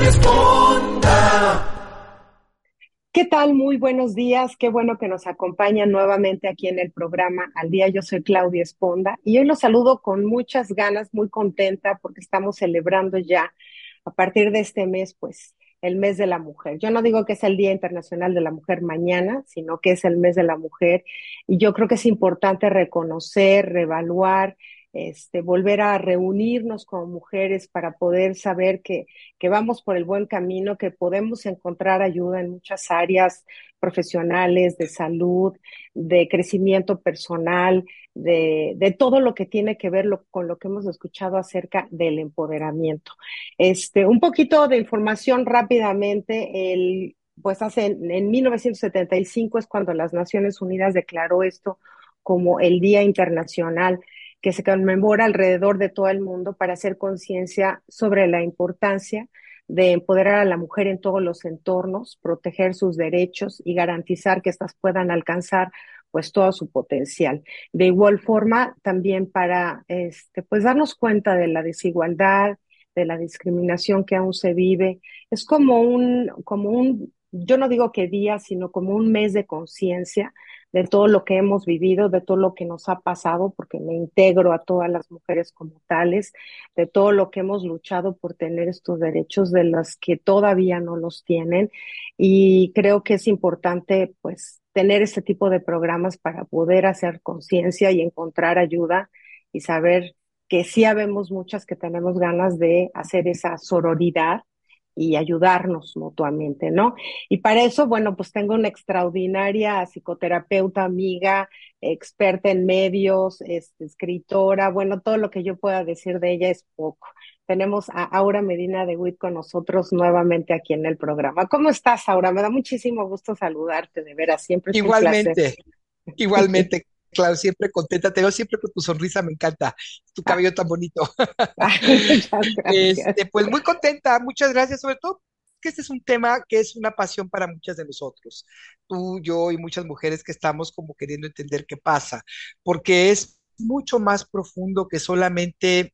Con Claudia Esponda. ¿Qué tal? Muy buenos días. Qué bueno que nos acompañan nuevamente aquí en el programa Al Día. Yo soy Claudia Esponda y hoy los saludo con muchas ganas, muy contenta porque estamos celebrando ya a partir de este mes, pues, el mes de la mujer. Yo no digo que es el Día Internacional de la Mujer mañana, sino que es el mes de la mujer y yo creo que es importante reconocer, reevaluar este, volver a reunirnos como mujeres para poder saber que, que vamos por el buen camino, que podemos encontrar ayuda en muchas áreas profesionales, de salud, de crecimiento personal, de, de todo lo que tiene que ver lo, con lo que hemos escuchado acerca del empoderamiento. Este, un poquito de información rápidamente. El, pues hace en 1975 es cuando las Naciones Unidas declaró esto como el Día Internacional que se conmemora alrededor de todo el mundo para hacer conciencia sobre la importancia de empoderar a la mujer en todos los entornos, proteger sus derechos y garantizar que éstas puedan alcanzar pues todo su potencial. De igual forma, también para este, pues darnos cuenta de la desigualdad, de la discriminación que aún se vive. Es como un, como un, yo no digo que día, sino como un mes de conciencia de todo lo que hemos vivido, de todo lo que nos ha pasado, porque me integro a todas las mujeres como tales, de todo lo que hemos luchado por tener estos derechos de las que todavía no los tienen. Y creo que es importante, pues, tener este tipo de programas para poder hacer conciencia y encontrar ayuda y saber que sí habemos muchas que tenemos ganas de hacer esa sororidad y ayudarnos mutuamente, ¿no? Y para eso, bueno, pues tengo una extraordinaria psicoterapeuta, amiga, experta en medios, este, escritora, bueno, todo lo que yo pueda decir de ella es poco. Tenemos a Aura Medina de WIT con nosotros nuevamente aquí en el programa. ¿Cómo estás, Aura? Me da muchísimo gusto saludarte, de veras, siempre. Es igualmente, igualmente. Claro, siempre contenta, te veo siempre con tu sonrisa, me encanta, tu cabello tan bonito. este, pues muy contenta, muchas gracias, sobre todo que este es un tema que es una pasión para muchas de nosotros, tú, yo y muchas mujeres que estamos como queriendo entender qué pasa, porque es mucho más profundo que solamente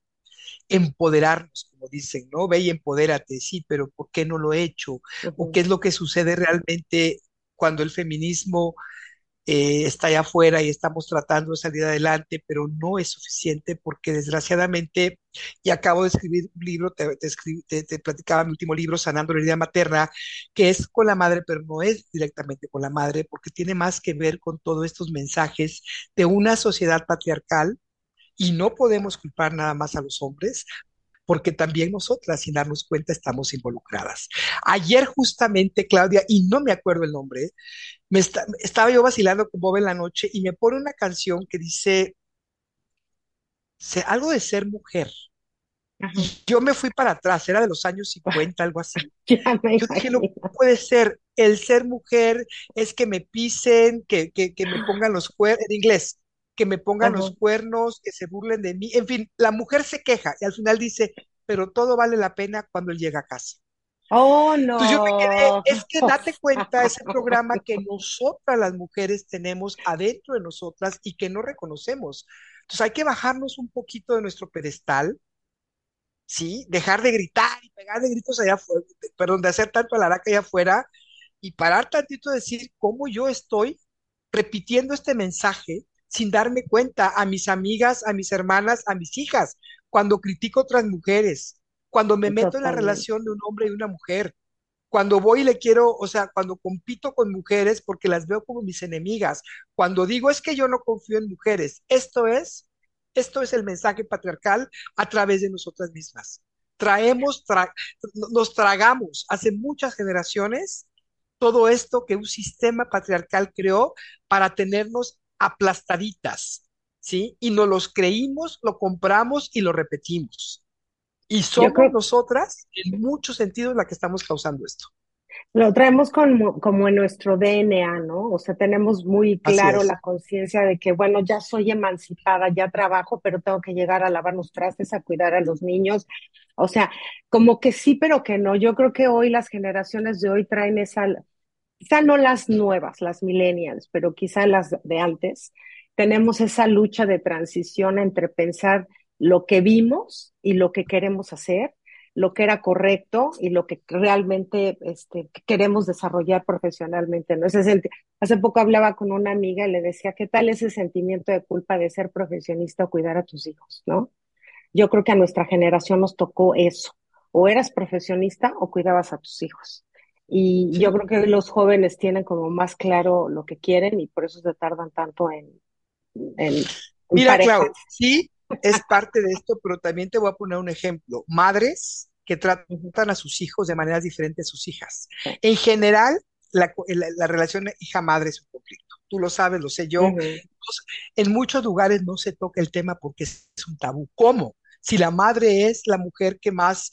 empoderarnos, como dicen, ¿no? Ve y empodérate, sí, pero ¿por qué no lo he hecho? ¿O qué es lo que sucede realmente cuando el feminismo eh, está allá afuera y estamos tratando de salir adelante, pero no es suficiente porque desgraciadamente, y acabo de escribir un libro, te, te, te, platicaba mi último libro, Sanando la herida materna, que es con la madre, pero no es directamente con la madre, porque tiene más que ver con todos estos mensajes de una sociedad patriarcal. Y no podemos culpar nada más a los hombres, porque también nosotras, sin darnos cuenta, estamos involucradas. Ayer justamente, Claudia, y no me acuerdo el nombre, me estaba yo vacilando con Bob en la noche y me pone una canción que dice algo de ser mujer. Yo me fui para atrás, era de los años 50, algo así. yo dije, no puede ser, el ser mujer es que me pisen, que, que, que me pongan los cuernos, en inglés, que me pongan los cuernos, que se burlen de mí. En fin, la mujer se queja y al final dice, pero todo vale la pena cuando él llega a casa. Oh, no. Entonces yo me quedé, es que date cuenta ese programa que nosotras las mujeres tenemos adentro de nosotras y que no reconocemos. Entonces hay que bajarnos un poquito de nuestro pedestal, ¿sí? Dejar de gritar y pegar de gritos allá afuera, perdón, de hacer tanto alaraca allá afuera y parar tantito de decir cómo yo estoy repitiendo este mensaje sin darme cuenta a mis amigas, a mis hermanas, a mis hijas, cuando critico a otras mujeres, cuando me meto en la relación de un hombre y una mujer, cuando voy y le quiero, o sea, cuando compito con mujeres porque las veo como mis enemigas, cuando digo es que yo no confío en mujeres, esto es, esto es el mensaje patriarcal a través de nosotras mismas. traemos, nos tragamos hace muchas generaciones todo esto que un sistema patriarcal creó para tenernos aplastaditas, ¿sí? Y nos los creímos, lo compramos y lo repetimos. Y somos nosotras, en muchos sentidos, la que estamos causando esto. Lo traemos como, como en nuestro DNA, ¿no? O sea, tenemos muy claro la conciencia de que, bueno, ya soy emancipada, ya trabajo, pero tengo que llegar a lavar los trastes, a cuidar a los niños. O sea, como que sí, pero que no. Yo creo que hoy las generaciones de hoy traen esa, quizá no las nuevas, las millennials, pero quizá las de antes, tenemos esa lucha de transición entre pensar lo que vimos y lo que queremos hacer, lo que era correcto y lo que realmente este, queremos desarrollar profesionalmente. ¿no? Ese Hace poco hablaba con una amiga y le decía, ¿qué tal ese sentimiento de culpa de ser profesionista o cuidar a tus hijos? ¿no? Yo creo que a nuestra generación nos tocó eso. O eras profesionista o cuidabas a tus hijos. Y yo creo que los jóvenes tienen como más claro lo que quieren y por eso se tardan tanto en... en, Mira, Clau, sí, es parte de esto, pero también te voy a poner un ejemplo. Madres que tratan a sus hijos de maneras diferentes a sus hijas. En general, la, relación hija-madre es un conflicto. Tú lo sabes, lo sé yo. En muchos lugares no se toca el tema porque es un tabú. ¿Cómo? Si la madre es la mujer que más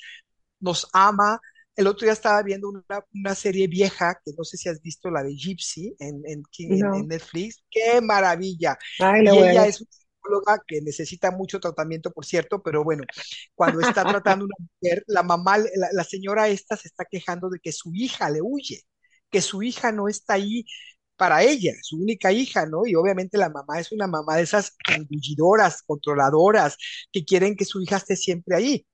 nos ama, el otro día estaba viendo una, serie vieja, que no sé si has visto la de Gypsy en, en, Netflix. ¡Qué maravilla! y ella es una psicóloga que necesita mucho tratamiento, por cierto, pero bueno, cuando está tratando una mujer, la mamá, la, señora esta se está quejando de que su hija le huye, que su hija no está ahí para ella, su única hija, ¿no? Y obviamente la mamá es una mamá de esas engullidoras, controladoras, que quieren que su hija esté siempre ahí.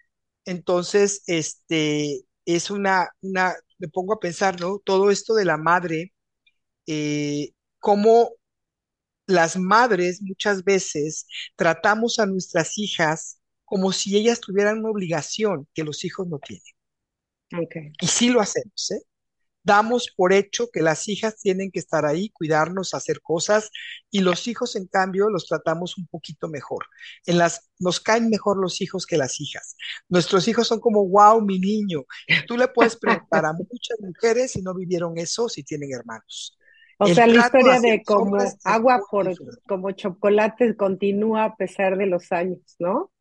Entonces, este, es una, una, me pongo a pensar, ¿no? Todo esto de la madre, eh, cómo las madres muchas veces tratamos a nuestras hijas como si ellas tuvieran una obligación que los hijos no tienen. Y sí lo hacemos, ¿eh? Damos por hecho que las hijas tienen que estar ahí, cuidarnos, hacer cosas, y los hijos, en cambio, los tratamos un poquito mejor. En las, nos caen mejor los hijos que las hijas. Nuestros hijos son como, wow, mi niño. Y tú le puedes preguntar a muchas mujeres si no vivieron eso, si tienen hermanos. O sea, la historia de como agua por, como chocolate continúa a pesar de los años, ¿no?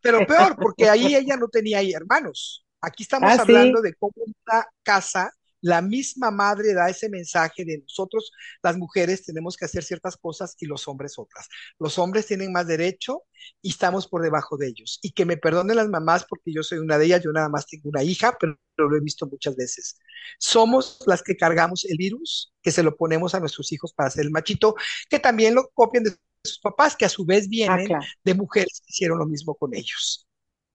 Pero peor, porque ahí ella no tenía hermanos. Aquí estamos ah, hablando de cómo una casa la misma madre da ese mensaje de nosotros, las mujeres, tenemos que hacer ciertas cosas y los hombres otras. Los hombres tienen más derecho y estamos por debajo de ellos. Y que me perdonen las mamás porque yo soy una de ellas, yo nada más tengo una hija, pero lo he visto muchas veces. Somos las que cargamos el virus, que se lo ponemos a nuestros hijos para hacer el machito, que también lo copian de sus papás, que a su vez vienen ah, de mujeres que hicieron lo mismo con ellos.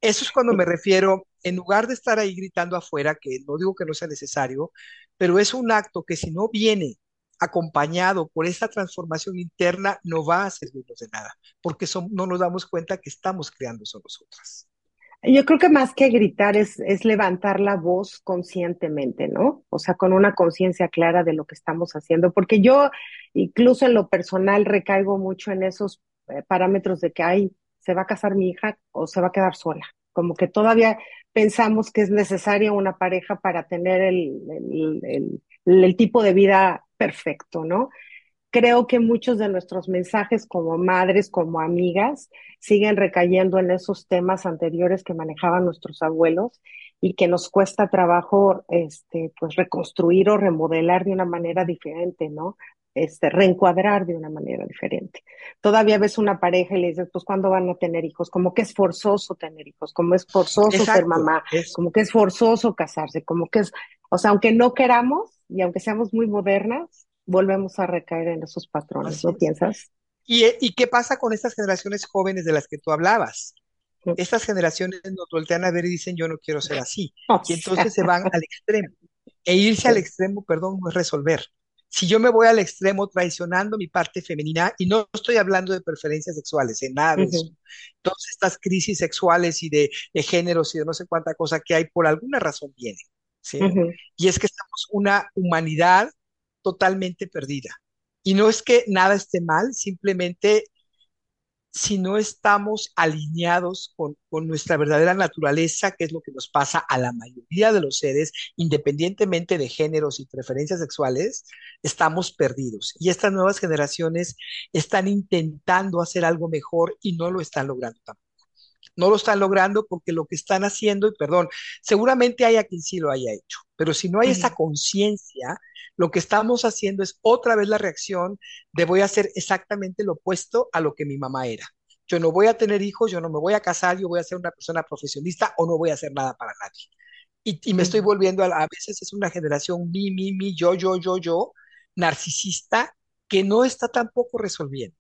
Eso es cuando me refiero, en lugar de estar ahí gritando afuera, que no digo que no sea necesario, pero es un acto que si no viene acompañado por esa transformación interna, no va a servirnos de nada, porque no nos damos cuenta que estamos creando eso nosotras. Yo creo que más que gritar es, es levantar la voz conscientemente, ¿no? O sea, con una conciencia clara de lo que estamos haciendo, porque yo incluso en lo personal recaigo mucho en esos eh, parámetros de que hay se va a casar mi hija o se va a quedar sola. Como que todavía pensamos que es necesaria una pareja para tener el, el, tipo de vida perfecto, ¿no? Creo que muchos de nuestros mensajes como madres, como amigas, siguen recayendo en esos temas anteriores que manejaban nuestros abuelos y que nos cuesta trabajo este, pues reconstruir o remodelar de una manera diferente, ¿no? Este, reencuadrar de una manera diferente. Todavía ves una pareja y le dices, pues, ¿cuándo van a tener hijos? Como que es forzoso tener hijos, como es forzoso ser mamá, como que es forzoso casarse, como que es, o sea, aunque no queramos y aunque seamos muy modernas, volvemos a recaer en esos patrones, ¿no piensas? ¿Y, ¿Y qué pasa con estas generaciones jóvenes de las que tú hablabas? Estas generaciones nos voltean a ver y dicen, yo no quiero ser así. Y entonces se van al extremo. E irse al extremo, perdón, no es resolver si yo me voy al extremo traicionando mi parte femenina, y no estoy hablando de preferencias sexuales, en nada de eso, todas estas crisis sexuales y de, géneros y de no sé cuánta cosa que hay, por alguna razón vienen. ¿sí? Y es que estamos una humanidad totalmente perdida. Y no es que nada esté mal, simplemente si no estamos alineados con, nuestra verdadera naturaleza, que es lo que nos pasa a la mayoría de los seres, independientemente de géneros y preferencias sexuales, estamos perdidos. Y estas nuevas generaciones están intentando hacer algo mejor y no lo están logrando tampoco. No lo están logrando porque lo que están haciendo, y perdón, seguramente hay a quien sí lo haya hecho, pero si no hay esa conciencia, lo que estamos haciendo es otra vez la reacción de voy a hacer exactamente lo opuesto a lo que mi mamá era. Yo no voy a tener hijos, yo no me voy a casar, yo voy a ser una persona profesionista o no voy a hacer nada para nadie. Y, me estoy volviendo a, a veces es una generación mi, mi, mi, yo, yo, yo, yo, narcisista que no está tampoco resolviendo.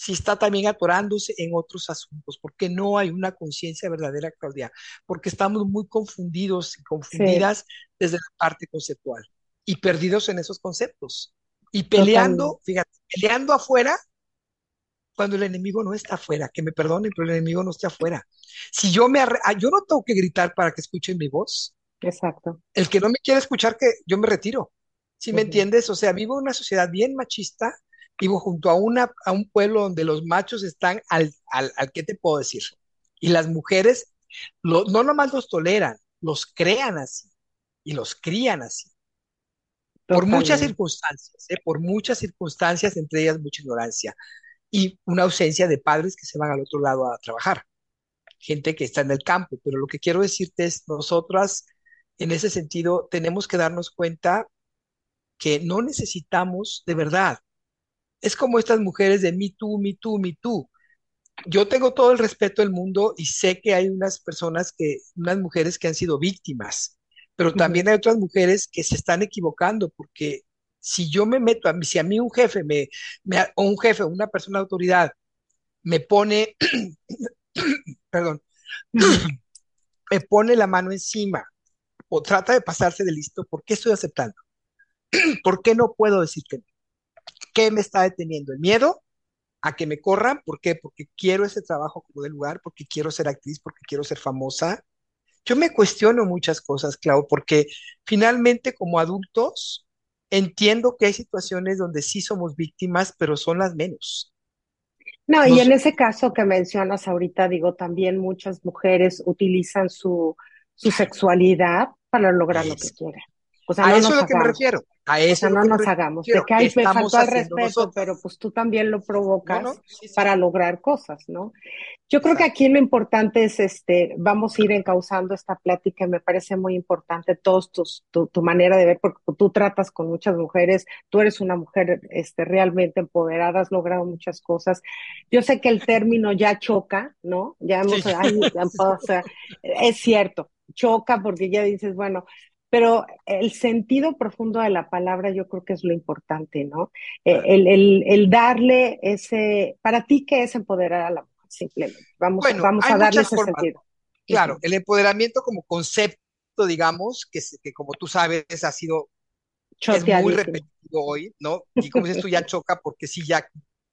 Si está también atorándose en otros asuntos, porque no hay una conciencia verdadera, Claudia, porque estamos muy confundidos y confundidas desde la parte conceptual y perdidos en esos conceptos. Y peleando, fíjate, peleando afuera cuando el enemigo no está afuera, que me perdonen, pero el enemigo no está afuera. Si yo me ah, yo no tengo que gritar para que escuchen mi voz. Exacto. El que no me quiere escuchar, que yo me retiro. Si me entiendes? O sea, vivo en una sociedad bien machista, vivo junto a, una, a un pueblo donde los machos están al, al, al ¿qué te puedo decir? Y las mujeres lo, no nomás los toleran, los crean así y los crían así. Por muchas circunstancias, ¿eh? por muchas circunstancias, entre ellas mucha ignorancia y una ausencia de padres que se van al otro lado a trabajar, gente que está en el campo. Pero lo que quiero decirte es, nosotras, en ese sentido, tenemos que darnos cuenta que no necesitamos de verdad. Es como estas mujeres de me tú, me tú, me tú. Yo tengo todo el respeto del mundo y sé que hay unas personas que, unas mujeres que han sido víctimas pero también hay otras mujeres que se están equivocando porque si yo me meto, a mí, si a mí un jefe, me, o un jefe, una persona de autoridad, me pone, perdón, me pone la mano encima o trata de pasarse de listo, ¿por qué estoy aceptando? ¿Por qué no puedo decir que no? ¿Qué me está deteniendo? ¿El miedo a que me corran? ¿Por qué? Porque quiero ese trabajo como de lugar, porque quiero ser actriz, porque quiero ser famosa, yo me cuestiono muchas cosas, Clau, porque finalmente como adultos entiendo que hay situaciones donde sí somos víctimas, pero son las menos. No, y en ese caso que mencionas ahorita, digo, también muchas mujeres utilizan su, su sexualidad para lograr lo que quieren. O sea, a eso es lo que me refiero. A eso no nos hagamos. De que hay, me faltó el respeto, pero pues tú también lo provocas para lograr cosas, ¿no? Yo creo que aquí lo importante es, este, vamos a ir encauzando esta plática, me parece muy importante todos tus, tu, tu, manera de ver, porque tú tratas con muchas mujeres, tú eres una mujer, este, realmente empoderada, has logrado muchas cosas. Yo sé que el término ya choca, ¿no? Ya hemos, o sea, es cierto, choca porque ya dices, bueno, pero el sentido profundo de la palabra yo creo que es lo importante, ¿no? Eh, el, el, el, darle ese, para ti, ¿qué es empoderar a la mujer? Simplemente, vamos, vamos a darle ese sentido. Claro, el empoderamiento como concepto, digamos, que, que como tú sabes ha sido es muy repetido hoy, ¿no? Y como dices tú, ya choca porque sí, ya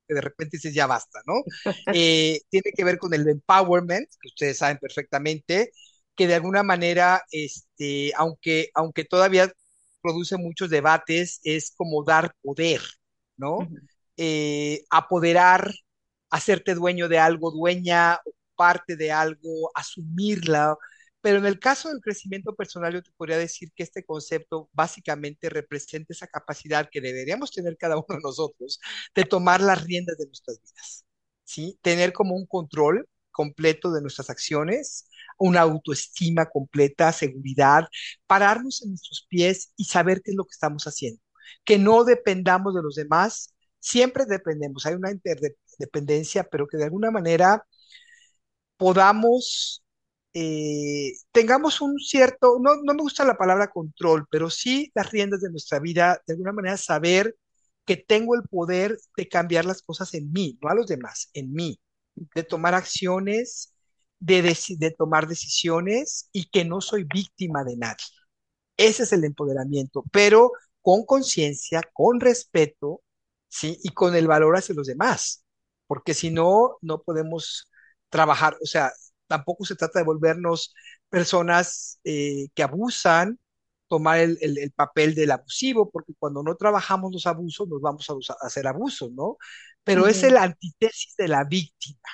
de repente dices ya basta, ¿no? Eh, tiene que ver con el empowerment, que ustedes saben perfectamente, que de alguna manera, este, aunque, aunque todavía produce muchos debates, es como dar poder, ¿no? Eh, apoderar, hacerte dueño de algo, dueña, parte de algo, asumirla. Pero en el caso del crecimiento personal, yo te podría decir que este concepto básicamente representa esa capacidad que deberíamos tener cada uno de nosotros de tomar las riendas de nuestras vidas, ¿sí? Tener como un control completo de nuestras acciones, una autoestima completa, seguridad, pararnos en nuestros pies y saber qué es lo que estamos haciendo. Que no dependamos de los demás, siempre dependemos, hay una interdependencia, pero que de alguna manera podamos, eh, tengamos un cierto, no, no me gusta la palabra control, pero sí las riendas de nuestra vida, de alguna manera saber que tengo el poder de cambiar las cosas en mí, no a los demás, en mí, de tomar acciones de, tomar decisiones y que no soy víctima de nadie. Ese es el empoderamiento, pero con conciencia, con respeto, ¿sí? Y con el valor hacia los demás, porque si no, no podemos trabajar, o sea, tampoco se trata de volvernos personas eh, que abusan, tomar el, papel del abusivo, porque cuando no trabajamos los abusos, nos vamos a, hacer abusos, ¿no? pero es el antítesis de la víctima,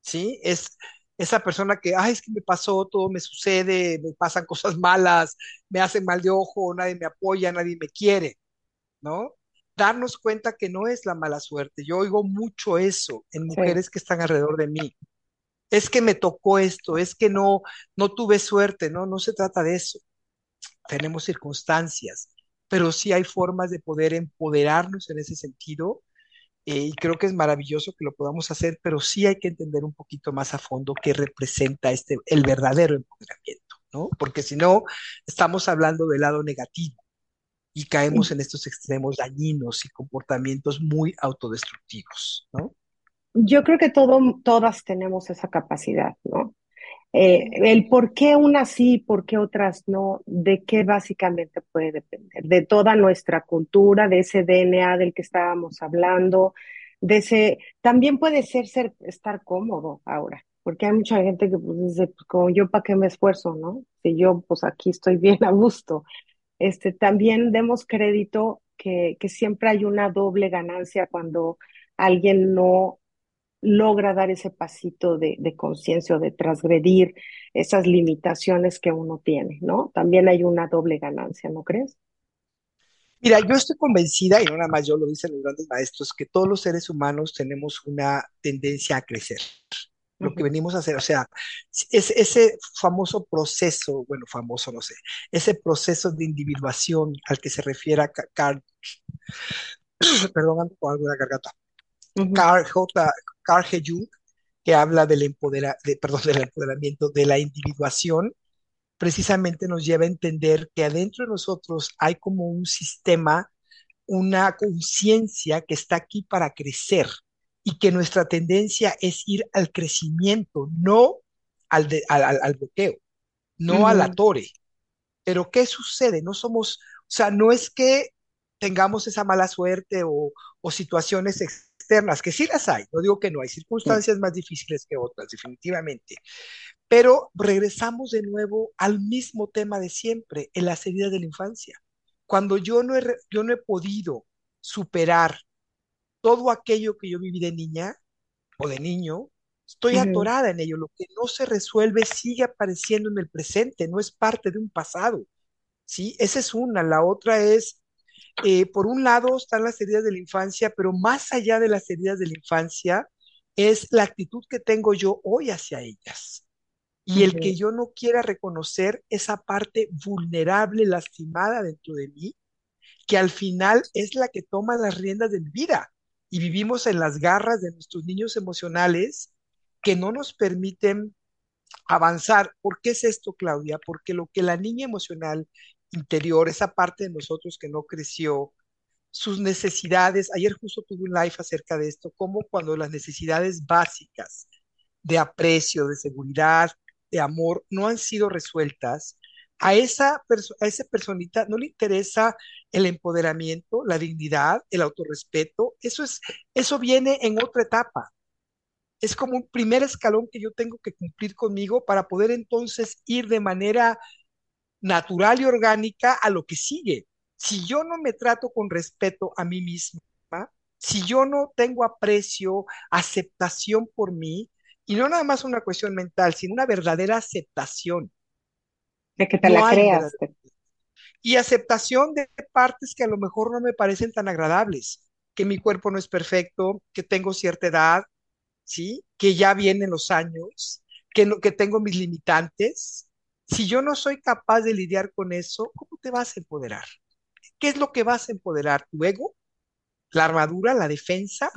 ¿sí? Es esa persona que, ay, es que me pasó, todo me sucede, me pasan cosas malas, me hacen mal de ojo, nadie me apoya, nadie me quiere, ¿no? Darnos cuenta que no es la mala suerte. Yo oigo mucho eso en mujeres que están alrededor de mí. Es que me tocó esto, es que no, no tuve suerte, no, no se trata de eso. Tenemos circunstancias, pero sí hay formas de poder empoderarnos en ese sentido eh, y creo que es maravilloso que lo podamos hacer, pero sí hay que entender un poquito más a fondo qué representa este, el verdadero empoderamiento, ¿no? Porque si no, estamos hablando del lado negativo y caemos en estos extremos dañinos y comportamientos muy autodestructivos, ¿no? Yo creo que todo, todas tenemos esa capacidad, ¿no? Eh, el por qué unas sí, por qué otras no, de qué básicamente puede depender, de toda nuestra cultura, de ese DNA del que estábamos hablando, de ese, también puede ser, ser estar cómodo ahora, porque hay mucha gente que pues, dice, pues, como yo para qué me esfuerzo, ¿no? Si yo pues aquí estoy bien a gusto. Este, también demos crédito que, que siempre hay una doble ganancia cuando alguien no logra dar ese pasito de, conciencia o de transgredir esas limitaciones que uno tiene, ¿no? También hay una doble ganancia, ¿no crees? Mira, yo estoy convencida, y no nada más yo lo dicen los grandes maestros, que todos los seres humanos tenemos una tendencia a crecer. Lo que venimos a hacer, o sea, es, ese famoso proceso, bueno, famoso no sé, ese proceso de individuación al que se refiere Carl, perdón, ando con algo de la garganta, Carl J. Carl Jung, que habla del, empodera, de, perdón, del empoderamiento, de la individuación, precisamente nos lleva a entender que adentro de nosotros hay como un sistema, una conciencia que está aquí para crecer y que nuestra tendencia es ir al crecimiento, no al, al, bloqueo, no a la torre. Pero ¿qué sucede? No somos, o sea, no es que tengamos esa mala suerte o, o situaciones externas, que sí las hay, no digo que no, hay circunstancias más difíciles que otras, definitivamente, pero regresamos de nuevo al mismo tema de siempre, en las heridas de la infancia. Cuando yo no he, yo no he podido superar todo aquello que yo viví de niña o de niño, estoy atorada en ello. Lo que no se resuelve sigue apareciendo en el presente, no es parte de un pasado. ¿sí? Esa es una. La otra es eh, por un lado están las heridas de la infancia, pero más allá de las heridas de la infancia es la actitud que tengo yo hoy hacia ellas. Y el que yo no quiera reconocer esa parte vulnerable, lastimada dentro de mí, que al final es la que toma las riendas de mi vida. Y vivimos en las garras de nuestros niños emocionales que no nos permiten avanzar. ¿Por qué es esto, Claudia? Porque lo que la niña emocional interior, esa parte de nosotros que no creció, sus necesidades. Ayer justo tuve un live acerca de esto, como cuando las necesidades básicas de aprecio, de seguridad, de amor no han sido resueltas, a esa, a esa personita no le interesa el empoderamiento, la dignidad, el autorrespeto. Eso, es, eso viene en otra etapa. Es como un primer escalón que yo tengo que cumplir conmigo para poder entonces ir de manera natural y orgánica a lo que sigue. Si yo no me trato con respeto a mí misma, si yo no tengo aprecio, aceptación por mí, y no nada más una cuestión mental, sino una verdadera aceptación. De que te la creas. Y aceptación de partes que a lo mejor no me parecen tan agradables, que mi cuerpo no es perfecto, que tengo cierta edad, ¿sí? Que ya vienen los años, que, no, que tengo mis limitantes, si yo no soy capaz de lidiar con eso, ¿cómo te vas a empoderar? ¿Qué es lo que vas a empoderar? ¿Tu ego? ¿La armadura? ¿La defensa?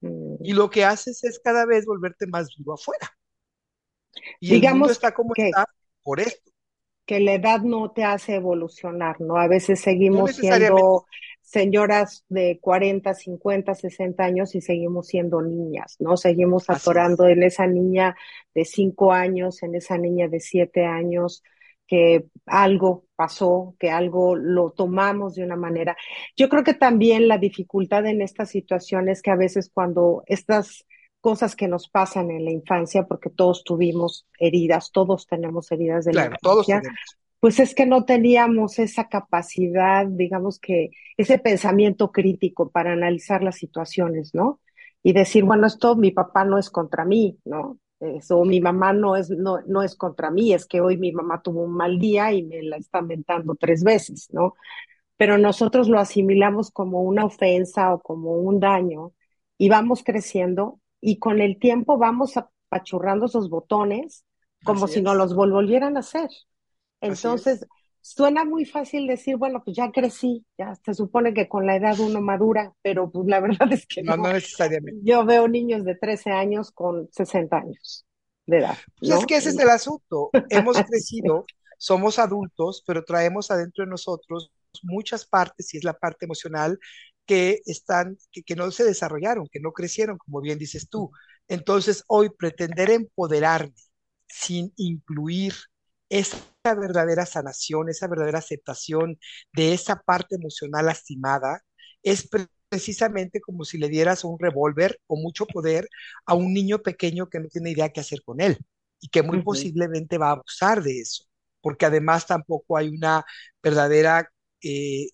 Y lo que haces es cada vez volverte más duro afuera. Y Digamos el mundo está como está por esto. Que la edad no te hace evolucionar, ¿no? A veces seguimos siendo señoras de 40, 50, 60 años y seguimos siendo niñas, ¿no? Seguimos atorando en esa niña de 5 años, en esa niña de 7 años, que algo pasó, que algo lo tomamos de una manera. Yo creo que también la dificultad en esta situación es que a veces cuando estas cosas que nos pasan en la infancia, porque todos tuvimos heridas, todos tenemos heridas de la infancia, todos tenemos pues es que no teníamos esa capacidad, digamos que ese pensamiento crítico para analizar las situaciones, ¿no? y decir, bueno, esto mi papá no es contra mí, ¿no? Eso, mi mamá no es, no, no es contra mí, es que hoy mi mamá tuvo un mal día y me la está mentando tres veces, ¿no? Pero nosotros lo asimilamos como una ofensa o como un daño y vamos creciendo y con el tiempo vamos apachurrando esos botones como si no los volvieran a hacer. Entonces, suena muy fácil decir, bueno, pues ya crecí, ya se supone que con la edad uno madura, pero pues la verdad es que no, no, necesariamente. Yo veo niños de 13 años con 60 años de edad. Pues es que ese es el asunto. Hemos crecido, somos adultos, pero traemos adentro de nosotros muchas partes, y es la parte emocional, que están, que, que no se desarrollaron, que no crecieron, como bien dices tú. Entonces, hoy pretender empoderarme sin incluir esa verdadera sanación, esa verdadera aceptación de esa parte emocional lastimada, es precisamente como si le dieras un revólver o mucho poder a un niño pequeño que no tiene idea qué hacer con él y que muy posiblemente va a abusar de eso, porque además tampoco hay una verdadera eh,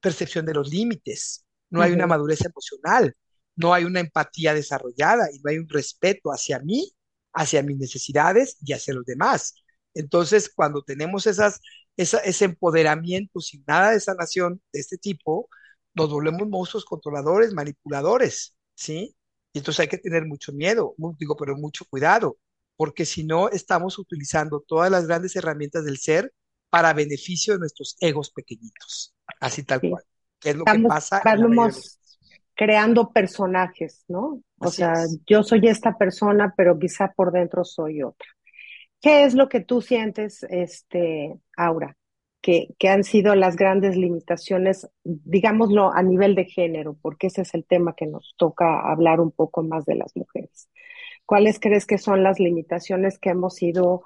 percepción de los límites, no hay una madurez emocional, no hay una empatía desarrollada y no hay un respeto hacia mí, hacia mis necesidades y hacia los demás. Entonces, cuando tenemos esas, ese empoderamiento sin nada de sanación de este tipo, nos volvemos monstruos controladores, manipuladores, ¿sí? Y entonces hay que tener mucho miedo, digo, pero mucho cuidado, porque si no, estamos utilizando todas las grandes herramientas del ser para beneficio de nuestros egos pequeñitos, así tal cual. Que es lo que pasa. Estamos creando personajes, ¿no? O sea, yo soy esta persona, pero quizá por dentro soy otra. ¿Qué es lo que tú sientes, este, Aura, que, han sido las grandes limitaciones, digámoslo, a nivel de género, porque ese es el tema que nos toca hablar un poco más de las mujeres? ¿Cuáles crees que son las limitaciones que hemos ido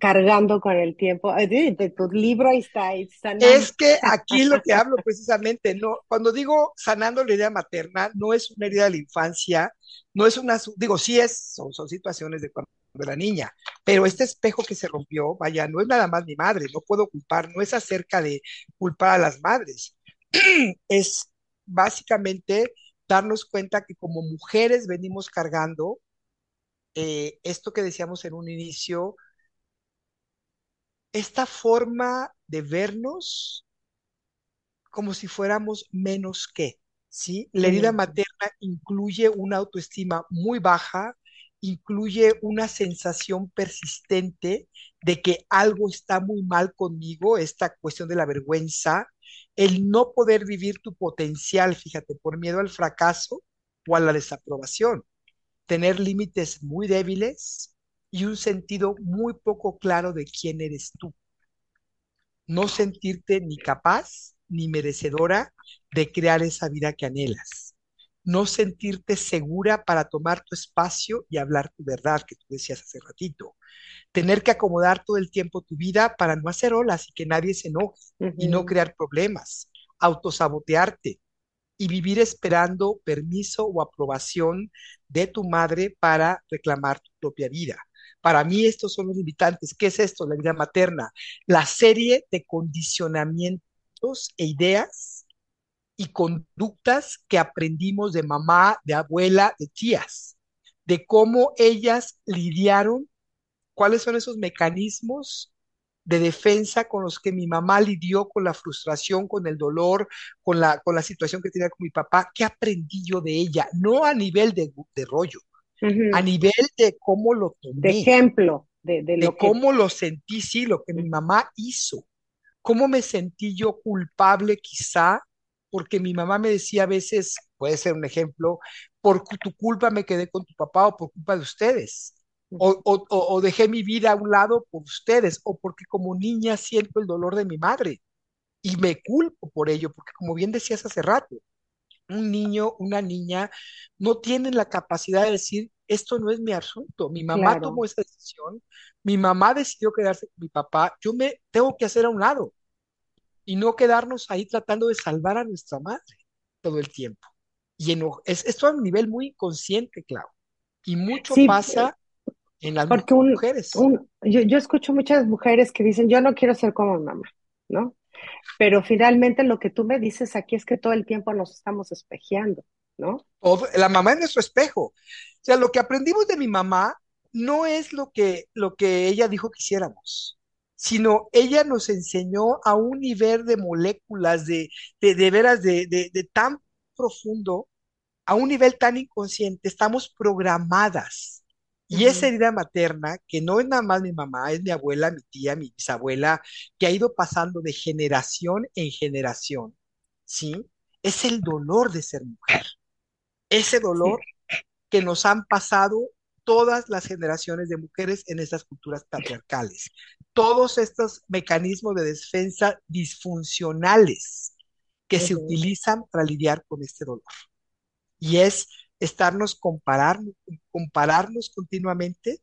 cargando con el tiempo. De, tu libro ahí está. Es que aquí lo que hablo precisamente, no, cuando digo sanando la herida materna, no es una herida de la infancia, no es una, digo, sí es, son, son situaciones de cuando de la niña. Pero este espejo que se rompió, vaya, no es nada más mi madre, no puedo culpar, no es acerca de culpar a las madres, es básicamente darnos cuenta que como mujeres venimos cargando eh, esto que decíamos en un inicio, esta forma de vernos como si fuéramos menos que, ¿sí? La herida materna incluye una autoestima muy baja, incluye una sensación persistente de que algo está muy mal conmigo, esta cuestión de la vergüenza, el no poder vivir tu potencial, fíjate, por miedo al fracaso o a la desaprobación, tener límites muy débiles y un sentido muy poco claro de quién eres tú. No sentirte ni capaz ni merecedora de crear esa vida que anhelas no sentirte segura para tomar tu espacio y hablar tu verdad, que tú decías hace ratito. Tener que acomodar todo el tiempo tu vida para no hacer olas y que nadie se enoje y no crear problemas. Autosabotearte y vivir esperando permiso o aprobación de tu madre para reclamar tu propia vida. Para mí estos son los limitantes. ¿Qué es esto? La vida materna. La serie de condicionamientos e ideas y conductas que aprendimos de mamá, de abuela, de tías, de cómo ellas lidiaron, cuáles son esos mecanismos de defensa con los que mi mamá lidió con la frustración, con el dolor, con la, con la situación que tenía con mi papá, qué aprendí yo de ella, no a nivel de, de rollo, a nivel de cómo lo tomé. De ejemplo, de, de, lo cómo lo sentí, sí, lo que mi mamá hizo, cómo me sentí yo culpable quizá porque mi mamá me decía a veces, puede ser un ejemplo, por tu culpa me quedé con tu papá o por culpa de ustedes. O, dejé mi vida a un lado por ustedes, o porque como niña siento el dolor de mi madre y me culpo por ello, porque como bien decías hace rato, un niño, una niña no tienen la capacidad de decir, esto no es mi asunto, mi mamá tomó esa decisión, mi mamá decidió quedarse con mi papá, yo me tengo que hacer a un lado y no quedarnos ahí tratando de salvar a nuestra madre todo el tiempo. Y es, esto a un nivel muy inconsciente, Clau. Y mucho pasa en las mujeres. yo, yo escucho muchas mujeres que dicen, yo no quiero ser como mi mamá, ¿no? Pero finalmente lo que tú me dices aquí es que todo el tiempo nos estamos espejeando. ¿no? Todo, la mamá es nuestro espejo. O sea, lo que aprendimos de mi mamá no es lo que, lo que ella dijo que hiciéramos, sino ella nos enseñó a un nivel de moléculas, de, de, de veras, de, de, de tan profundo, a un nivel tan inconsciente, estamos programadas. Y esa herida materna, que no es nada más mi mamá, es mi abuela, mi tía, mi bisabuela, que ha ido pasando de generación en generación, ¿sí? Es el dolor de ser mujer. Ese Sí, dolor que nos han pasado todas las generaciones de mujeres en estas culturas patriarcales. Todos estos mecanismos de defensa disfuncionales que se utilizan para lidiar con este dolor. Y es estarnos comparar, compararnos continuamente,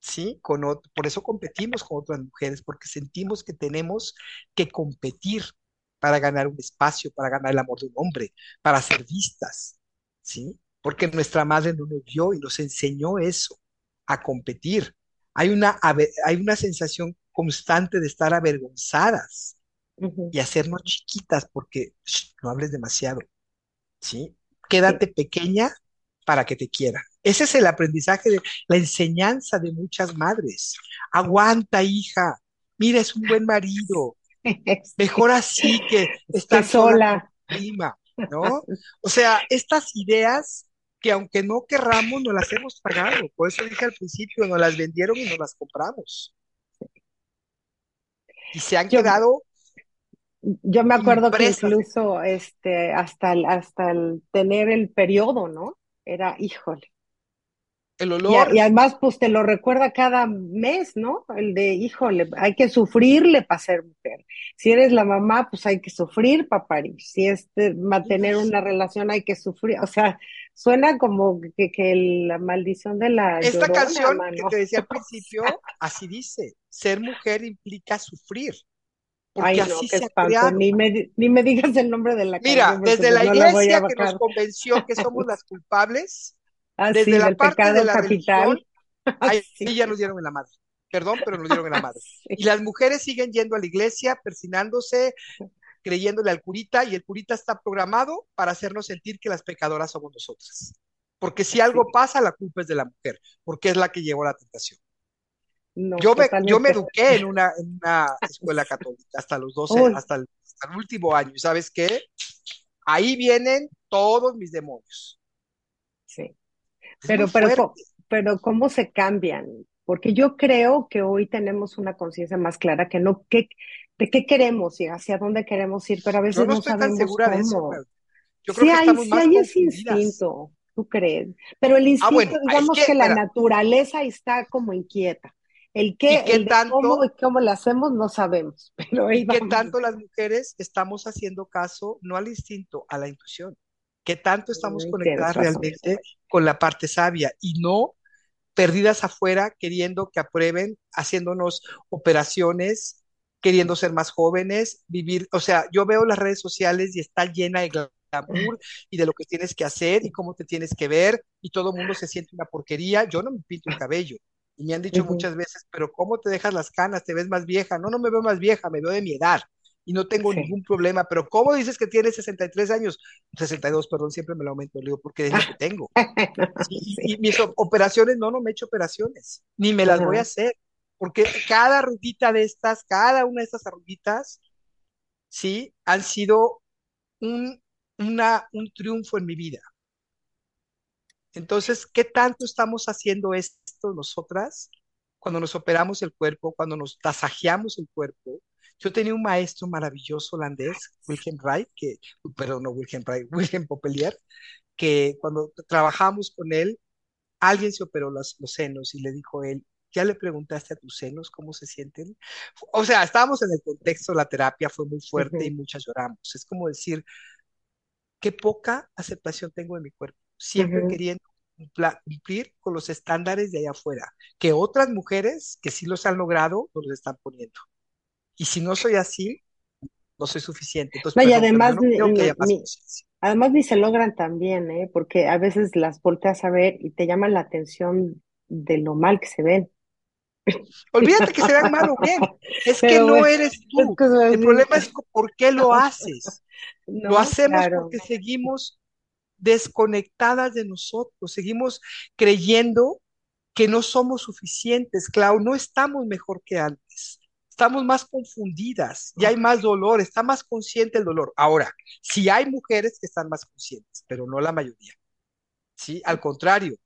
¿sí? Con por eso competimos con otras mujeres, porque sentimos que tenemos que competir para ganar un espacio, para ganar el amor de un hombre, para ser vistas, ¿sí? Porque nuestra madre no nos dio y nos enseñó eso, a competir. Hay una, hay una sensación constante de estar avergonzadas y hacernos chiquitas porque "Shh, no hables demasiado, ¿sí? sí, Quédate pequeña para que te quieran. Ese es el aprendizaje de la enseñanza de muchas madres. Aguanta, hija. Mira, es un buen marido. Mejor así que estar sola sola. prima, ¿no? O sea, estas ideas que aunque no querramos, nos las hemos pagado. Por eso dije al principio, nos las vendieron y nos las compramos. Y se han Yo, quedado yo me acuerdo que impresas. incluso este, hasta el, hasta el tener el periodo, ¿no? Era, híjole. El Y, a- y olor, además, pues te lo recuerda cada mes, ¿no? El de, híjole, hay que sufrirle para ser mujer. Si eres la mamá, pues hay que sufrir para parir. Si es de mantener una relación, hay que sufrir. O sea, suena como que, que la maldición de la esta llorona, canción que mano. te decía al principio, así dice, ser mujer implica sufrir, porque Ay, no, así qué se ha espanto. creado. Ni me, ni me digas el nombre de la Mira, canción porque desde la no la iglesia que nos convenció que somos las culpables, desde Así, la parte de la religión, capital. ahí Así, ya nos dieron en la madre. Perdón, pero nos dieron en la madre. Y así. las mujeres siguen yendo a la iglesia, persinándose, creyéndole al curita, y el curita está programado para hacernos sentir que las pecadoras somos nosotras. Porque si algo pasa, la culpa es de la mujer, porque es la que llevó la tentación. no, Yo me, yo me eduqué en una, en una escuela católica hasta los 12, Uy, hasta el, hasta el último año. ¿Y sabes qué? Ahí vienen todos mis demonios. sí. Pero, pero, pero, ¿cómo se cambian? Porque yo creo que hoy tenemos una conciencia más clara que no, que, de qué queremos y hacia dónde queremos ir, pero a Yo veces no no estoy tan sabemos segura de eso, cómo. Yo creo Sí que hay, estamos sí más hay ese instinto, ¿tú crees? Pero el Ah, bueno, instinto, es digamos que, que la naturaleza está como inquieta. El ¿y qué, qué el de cómo y tanto, cómo lo hacemos, no sabemos, pero y qué tanto las mujeres estamos haciendo caso, no al instinto, a la intuición? ¿Qué tanto estamos conectadas razón. realmente con la parte sabia y no perdidas afuera queriendo que aprueben, haciéndonos operaciones, queriendo ser más jóvenes, vivir, o sea, yo veo las redes sociales y está llena de glamour y de lo que tienes que hacer y cómo te tienes que ver y todo el mundo se siente una porquería. Yo no me pinto el cabello y me han dicho muchas veces, pero ¿cómo te dejas las canas? ¿Te ves más vieja? No, no me veo más vieja, me veo de mi edad y no tengo Sí. ningún problema, pero ¿cómo dices que tienes 63 años? 62, perdón, siempre me lo aumento, le digo, porque es lo que tengo. Y, Sí. y mis operaciones, no, no me he hecho operaciones, ni me las voy a hacer, porque cada arruguita de estas, cada una de estas arruguitas, sí, han sido un, un triunfo en mi vida. Entonces, ¿qué tanto estamos haciendo esto nosotras cuando nos operamos el cuerpo, cuando nos tasajeamos el cuerpo? Yo tenía un maestro maravilloso holandés, Wilhelm Reich, que, perdón, no Wilhelm Reich, Wilhelm Popelier, que cuando trabajamos con él, alguien se operó los, los senos y le dijo él, ¿ya le preguntaste a tus senos cómo se sienten? O sea, estábamos en el contexto, la terapia fue muy fuerte y muchas lloramos. Es como decir, qué poca aceptación tengo de mi cuerpo, siempre queriendo cumplir con los estándares de allá afuera, que otras mujeres que sí los han logrado, nos los están poniendo. Y si no soy así, no soy suficiente. Entonces, No, y yo además, no ni, creo que haya ni- más ni- conciencia. además ni se logran tan bien, ¿eh? Porque a veces las volteas a ver y te llaman la atención de lo mal que se ven. Olvídate que se vean mal o bien, es que no bueno, eres es tú. El problema es por qué lo haces. Lo hacemos claro. porque seguimos desconectadas de nosotros, seguimos creyendo que no somos suficientes, Clau, no estamos mejor que antes. Estamos más confundidas, y hay más dolor, está más consciente el dolor. Ahora, sí hay mujeres que están más conscientes, pero no la mayoría. Sí, al contrario,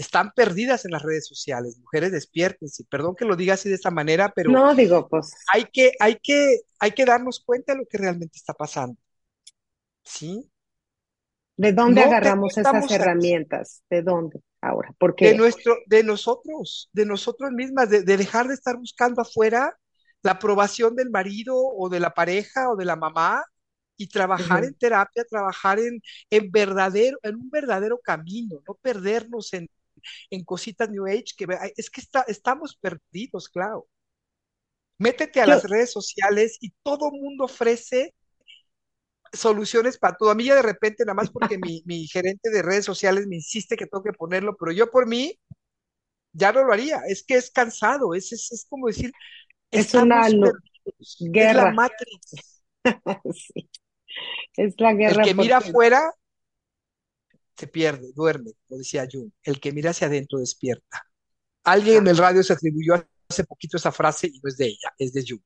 están perdidas en las redes sociales. Mujeres despiértense. Perdón que lo diga así de esta manera, pero no digo, pues hay que, hay que, hay que darnos cuenta de lo que realmente está pasando. ¿Sí? ¿De dónde agarramos esas herramientas? ¿De dónde ahora? Porque de nuestro, de nosotros, de nosotros mismas, de, dejar de estar buscando afuera la aprobación del marido o de la pareja o de la mamá y trabajar en terapia, trabajar en, en verdadero, en un verdadero camino, no perdernos en, en cositas New Age, que es que está, estamos perdidos, claro. Métete a las redes sociales y todo mundo ofrece soluciones para todo. A mí ya de repente, nada más porque mi, mi, gerente de redes sociales me insiste que tengo que ponerlo, pero yo por mí ya no lo haría. Es que es cansado, es, es, es como decir, es una guerra. Es la Matrix. Es la guerra. El que mira afuera se pierde, duerme, como decía Jung. El que mira hacia adentro despierta. Alguien en el radio se atribuyó hace poquito esa frase y no es de ella, es de Jung.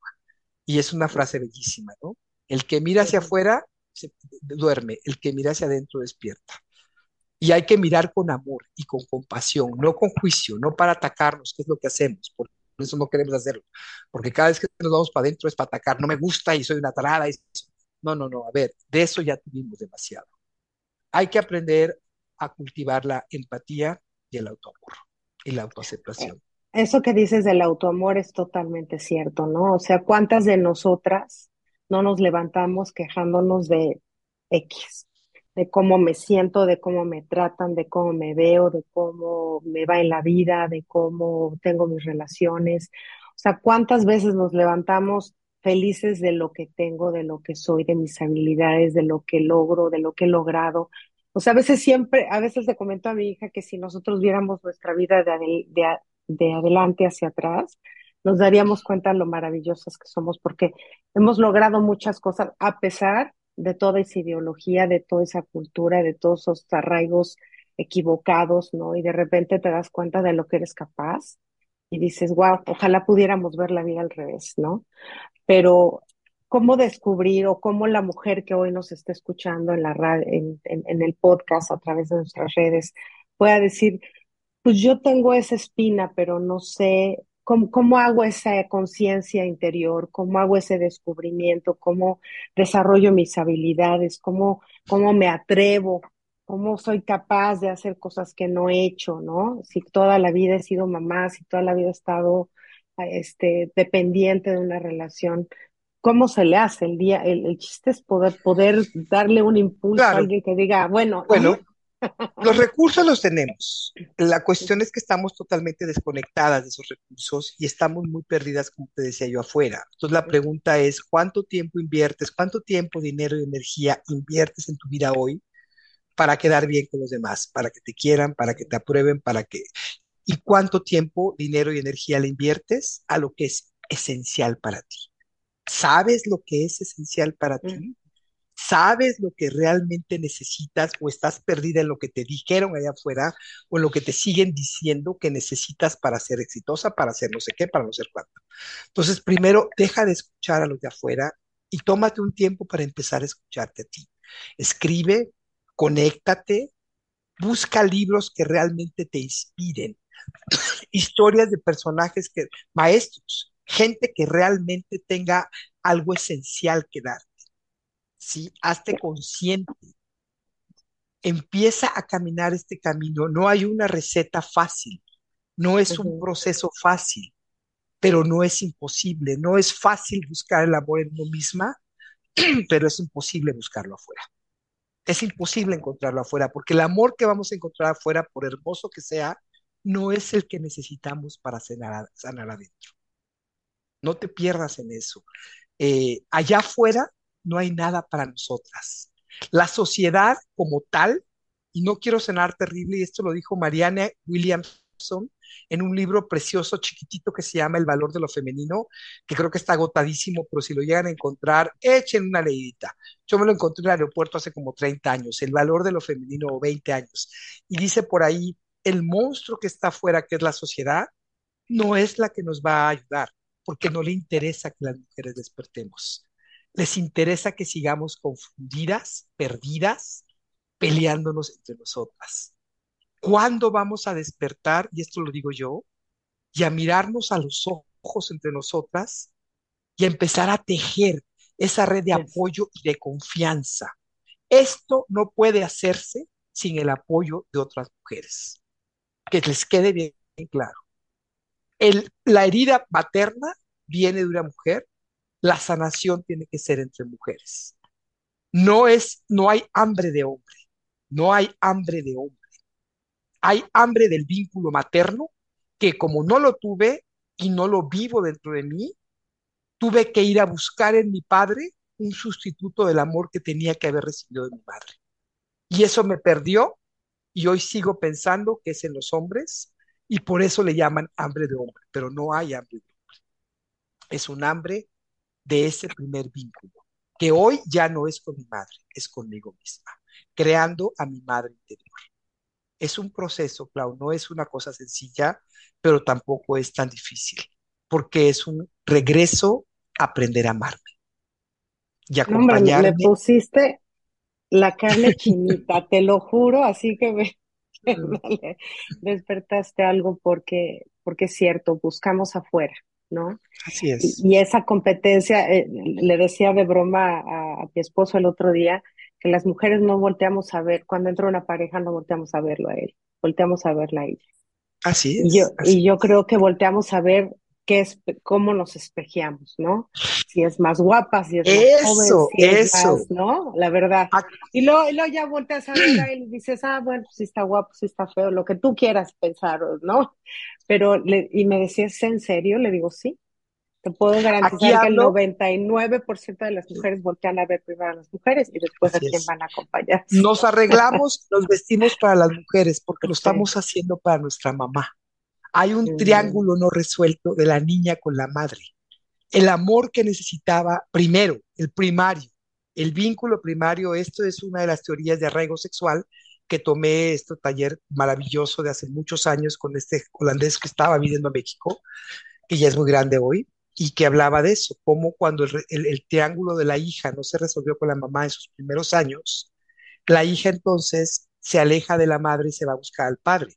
Y es una frase bellísima, ¿no? El que mira hacia afuera se duerme, el que mira hacia adentro despierta. Y hay que mirar con amor y con compasión, no con juicio, no para atacarnos, que es lo que hacemos, por eso no queremos hacerlo, porque cada vez que nos vamos para adentro es para atacar, no me gusta y soy una tarada. No, no, no, a ver, de eso ya tuvimos demasiado. Hay que aprender a cultivar la empatía y el autoamor y la autoaceptación. Eso que dices del autoamor es totalmente cierto, ¿no? O sea, ¿cuántas de nosotras no nos levantamos quejándonos de X, de cómo me siento, de cómo me tratan, de cómo me veo, de cómo me va en la vida, de cómo tengo mis relaciones? O sea, ¿cuántas veces nos levantamos felices de lo que tengo, de lo que soy, de mis habilidades, de lo que logro, de lo que he logrado, o sea, a veces siempre, a veces le comento a mi hija que si nosotros viéramos nuestra vida de, de, adelante hacia atrás, nos daríamos cuenta de lo maravillosas que somos, porque hemos logrado muchas cosas a pesar de toda esa ideología, de toda esa cultura, de todos esos arraigos equivocados, ¿no? Y de repente te das cuenta de lo que eres capaz y dices, wow, ojalá pudiéramos ver la vida al revés, ¿no? Pero cómo descubrir o cómo la mujer que hoy nos está escuchando en la radio, en, en, el podcast a través de nuestras redes pueda decir, pues yo tengo esa espina, pero no sé cómo, cómo hago esa conciencia interior, cómo hago ese descubrimiento, cómo desarrollo mis habilidades, cómo, cómo me atrevo, cómo soy capaz de hacer cosas que no he hecho, ¿no? Si toda la vida he sido mamá, si toda la vida he estado este, dependiente de una relación, cómo se le hace el día. El, chiste es poder, poder darle un impulso a alguien que diga, bueno. Bueno, los recursos los tenemos. La cuestión es que estamos totalmente desconectadas de esos recursos y estamos muy perdidas, como te decía yo, afuera. Entonces la pregunta es, ¿cuánto tiempo inviertes, cuánto tiempo, dinero y energía inviertes en tu vida hoy para quedar bien con los demás, para que te quieran, para que te aprueben, para que... ¿Y cuánto tiempo, dinero y energía le inviertes a lo que es esencial para ti? ¿Sabes lo que es esencial para ti? Mm. ¿Sabes lo que realmente necesitas o estás perdida en lo que te dijeron allá afuera o en lo que te siguen diciendo que necesitas para ser exitosa, para hacer no sé qué, para no ser cuánto? Entonces, primero, deja de escuchar a los de afuera y tómate un tiempo para empezar a escucharte a ti. Escribe, conéctate, busca libros que realmente te inspiren, historias de personajes que, maestros, gente que realmente tenga algo esencial que darte. ¿sí? Hazte consciente. Empieza a caminar este camino. No hay una receta fácil, no es un proceso fácil, pero no es imposible. No es fácil buscar el amor en uno misma, pero es imposible buscarlo afuera. Es imposible encontrarlo afuera, porque el amor que vamos a encontrar afuera, por hermoso que sea, no es el que necesitamos para sanar, sanar adentro. No te pierdas en eso. Eh, allá afuera no hay nada para nosotras. La sociedad como tal, y no quiero cenar terrible, y esto lo dijo Marianne Williams Jacobson en un libro precioso, chiquitito, que se llama El valor de lo femenino, que creo que está agotadísimo, pero si lo llegan a encontrar, echen una leidita. Yo me lo encontré en el aeropuerto hace como 30 años, El valor de lo femenino, o 20 años. Y dice por ahí, el monstruo que está afuera, que es la sociedad, no es la que nos va a ayudar, porque no le interesa que las mujeres despertemos. Les interesa que sigamos confundidas, perdidas, peleándonos entre nosotras. ¿Cuándo vamos a despertar? Y esto lo digo yo, y a mirarnos a los ojos entre nosotras y a empezar a tejer esa red de apoyo y de confianza. Esto no puede hacerse sin el apoyo de otras mujeres. Que les quede bien, claro. La herida materna viene de una mujer, la sanación tiene que ser entre mujeres. No es, no hay hambre de hombre, no hay hambre de hombre. Hay hambre del vínculo materno que como no lo tuve y no lo vivo dentro de mí, tuve que ir a buscar en mi padre un sustituto del amor que tenía que haber recibido de mi madre. Y eso me perdió y hoy sigo pensando que es en los hombres y por eso le llaman hambre de hombre, pero no hay hambre de hombre. Es un hambre de ese primer vínculo, que hoy ya no es con mi madre, es conmigo misma, creando a mi madre interior. Es un proceso, Clau, no es una cosa sencilla, pero tampoco es tan difícil, porque es un regreso a aprender a amarme y acompañarme. le pusiste la carne chinita, te lo juro, así que me, despertaste algo porque, porque es cierto, buscamos afuera, ¿no? Así es. Y, esa competencia, eh, le decía de broma a, a, mi esposo el otro día, que las mujeres no volteamos a ver, cuando entra una pareja no volteamos a verlo a él, volteamos a verla a ella. Así es. Y yo, y yo creo que volteamos a ver qué es, cómo nos espejeamos, ¿no? Si es más guapa, si es más joven, si es más, ¿no? La verdad. Y luego, y luego ya volteas a ver a él y dices, ah, bueno, si está guapo, si está feo, lo que tú quieras pensar, ¿no? Pero, le, y me decías, ¿en serio? Le digo, sí. Te puedo garantizar que el 99% de las mujeres voltean a ver primero a las mujeres y después a quién van a acompañar. Nos arreglamos, nos vestimos para las mujeres porque lo estamos haciendo para nuestra mamá. Hay un triángulo no resuelto de la niña con la madre. El amor que necesitaba primero, el primario, el vínculo primario, esto es una de las teorías de arraigo sexual que tomé este taller maravilloso de hace muchos años con este holandés que estaba viviendo en México, que ya es muy grande hoy, y que hablaba de eso, como cuando el, el, triángulo de la hija no se resolvió con la mamá en sus primeros años, la hija entonces se aleja de la madre y se va a buscar al padre,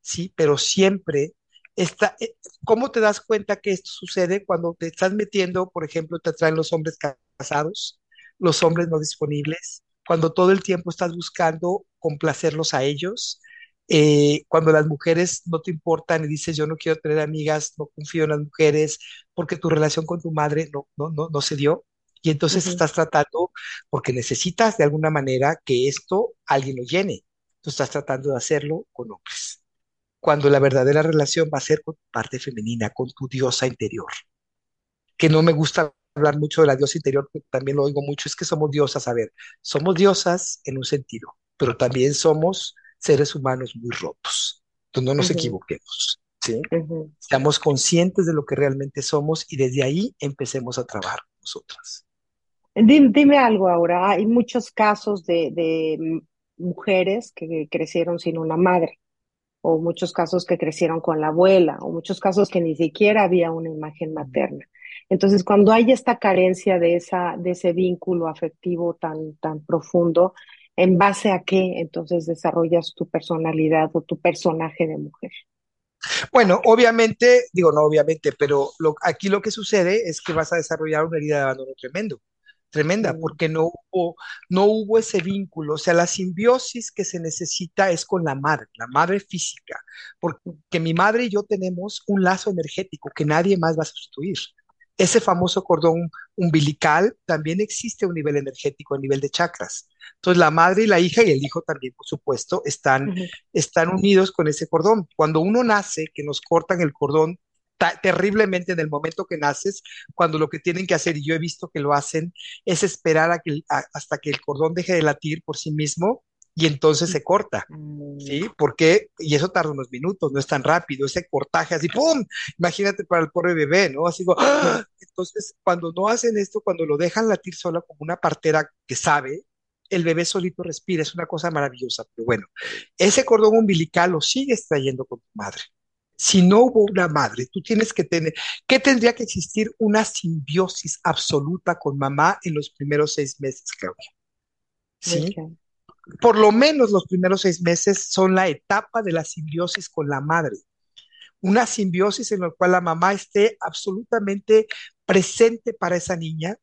¿sí? Pero siempre está, eh, ¿cómo te das cuenta que esto sucede cuando te estás metiendo, por ejemplo, te traen los hombres casados, los hombres no disponibles, cuando todo el tiempo estás buscando complacerlos a ellos, eh, cuando las mujeres no te importan y dices yo no quiero tener amigas, no confío en las mujeres, porque tu relación con tu madre no, no, no, no se dio. Y entonces estás tratando, porque necesitas de alguna manera que esto alguien lo llene. Tú estás tratando de hacerlo con hombres. Cuando la verdadera relación va a ser con tu parte femenina, con tu diosa interior. Que no me gusta hablar mucho de la diosa interior, también lo oigo mucho, es que somos diosas. A ver, somos diosas en un sentido, pero también somos seres humanos muy rotos. Entonces no nos equivoquemos, ¿sí? Seamos conscientes de lo que realmente somos y desde ahí empecemos a trabajar nosotras. Dime, algo ahora, hay muchos casos de, de mujeres que crecieron sin una madre, o muchos casos que crecieron con la abuela, o muchos casos que ni siquiera había una imagen materna. Entonces, cuando hay esta carencia de, esa, de ese vínculo afectivo tan, tan profundo, en base a qué entonces desarrollas tu personalidad o tu personaje de mujer. Bueno, obviamente, digo no obviamente, pero aquí lo que sucede es que vas a desarrollar una herida de abandono tremendo, tremenda, porque no hubo, no hubo ese vínculo, o sea, la simbiosis que se necesita es con la madre, la madre física, porque mi madre y yo tenemos un lazo energético que nadie más va a sustituir ese famoso cordón umbilical también existe a un nivel energético, a nivel de chakras. Entonces la madre y la hija y el hijo también, por supuesto, están, están unidos con ese cordón. Cuando uno nace, que nos cortan el cordón terriblemente en el momento que naces, cuando lo que tienen que hacer, y yo he visto que lo hacen, es esperar a que, hasta que el cordón deje de latir por sí mismo y entonces se corta, ¿sí? Mm. Porque, y eso tarda unos minutos, no es tan rápido, ese cortaje así, ¡pum! Imagínate para el pobre bebé, ¿no? Así como, ¡ah! Entonces, cuando no hacen esto, cuando lo dejan latir sola como una partera que sabe, el bebé solito respira, es una cosa maravillosa, pero bueno, ese cordón umbilical lo sigues trayendo con tu madre. Si no hubo una madre, tú tienes que tener, ¿qué tendría que existir? Una simbiosis absoluta con mamá en los primeros seis meses, Claudia. ¿Sí? Por lo menos los primeros seis meses son la etapa de la simbiosis con la madre. Una simbiosis en la cual la mamá esté absolutamente presente para esa niña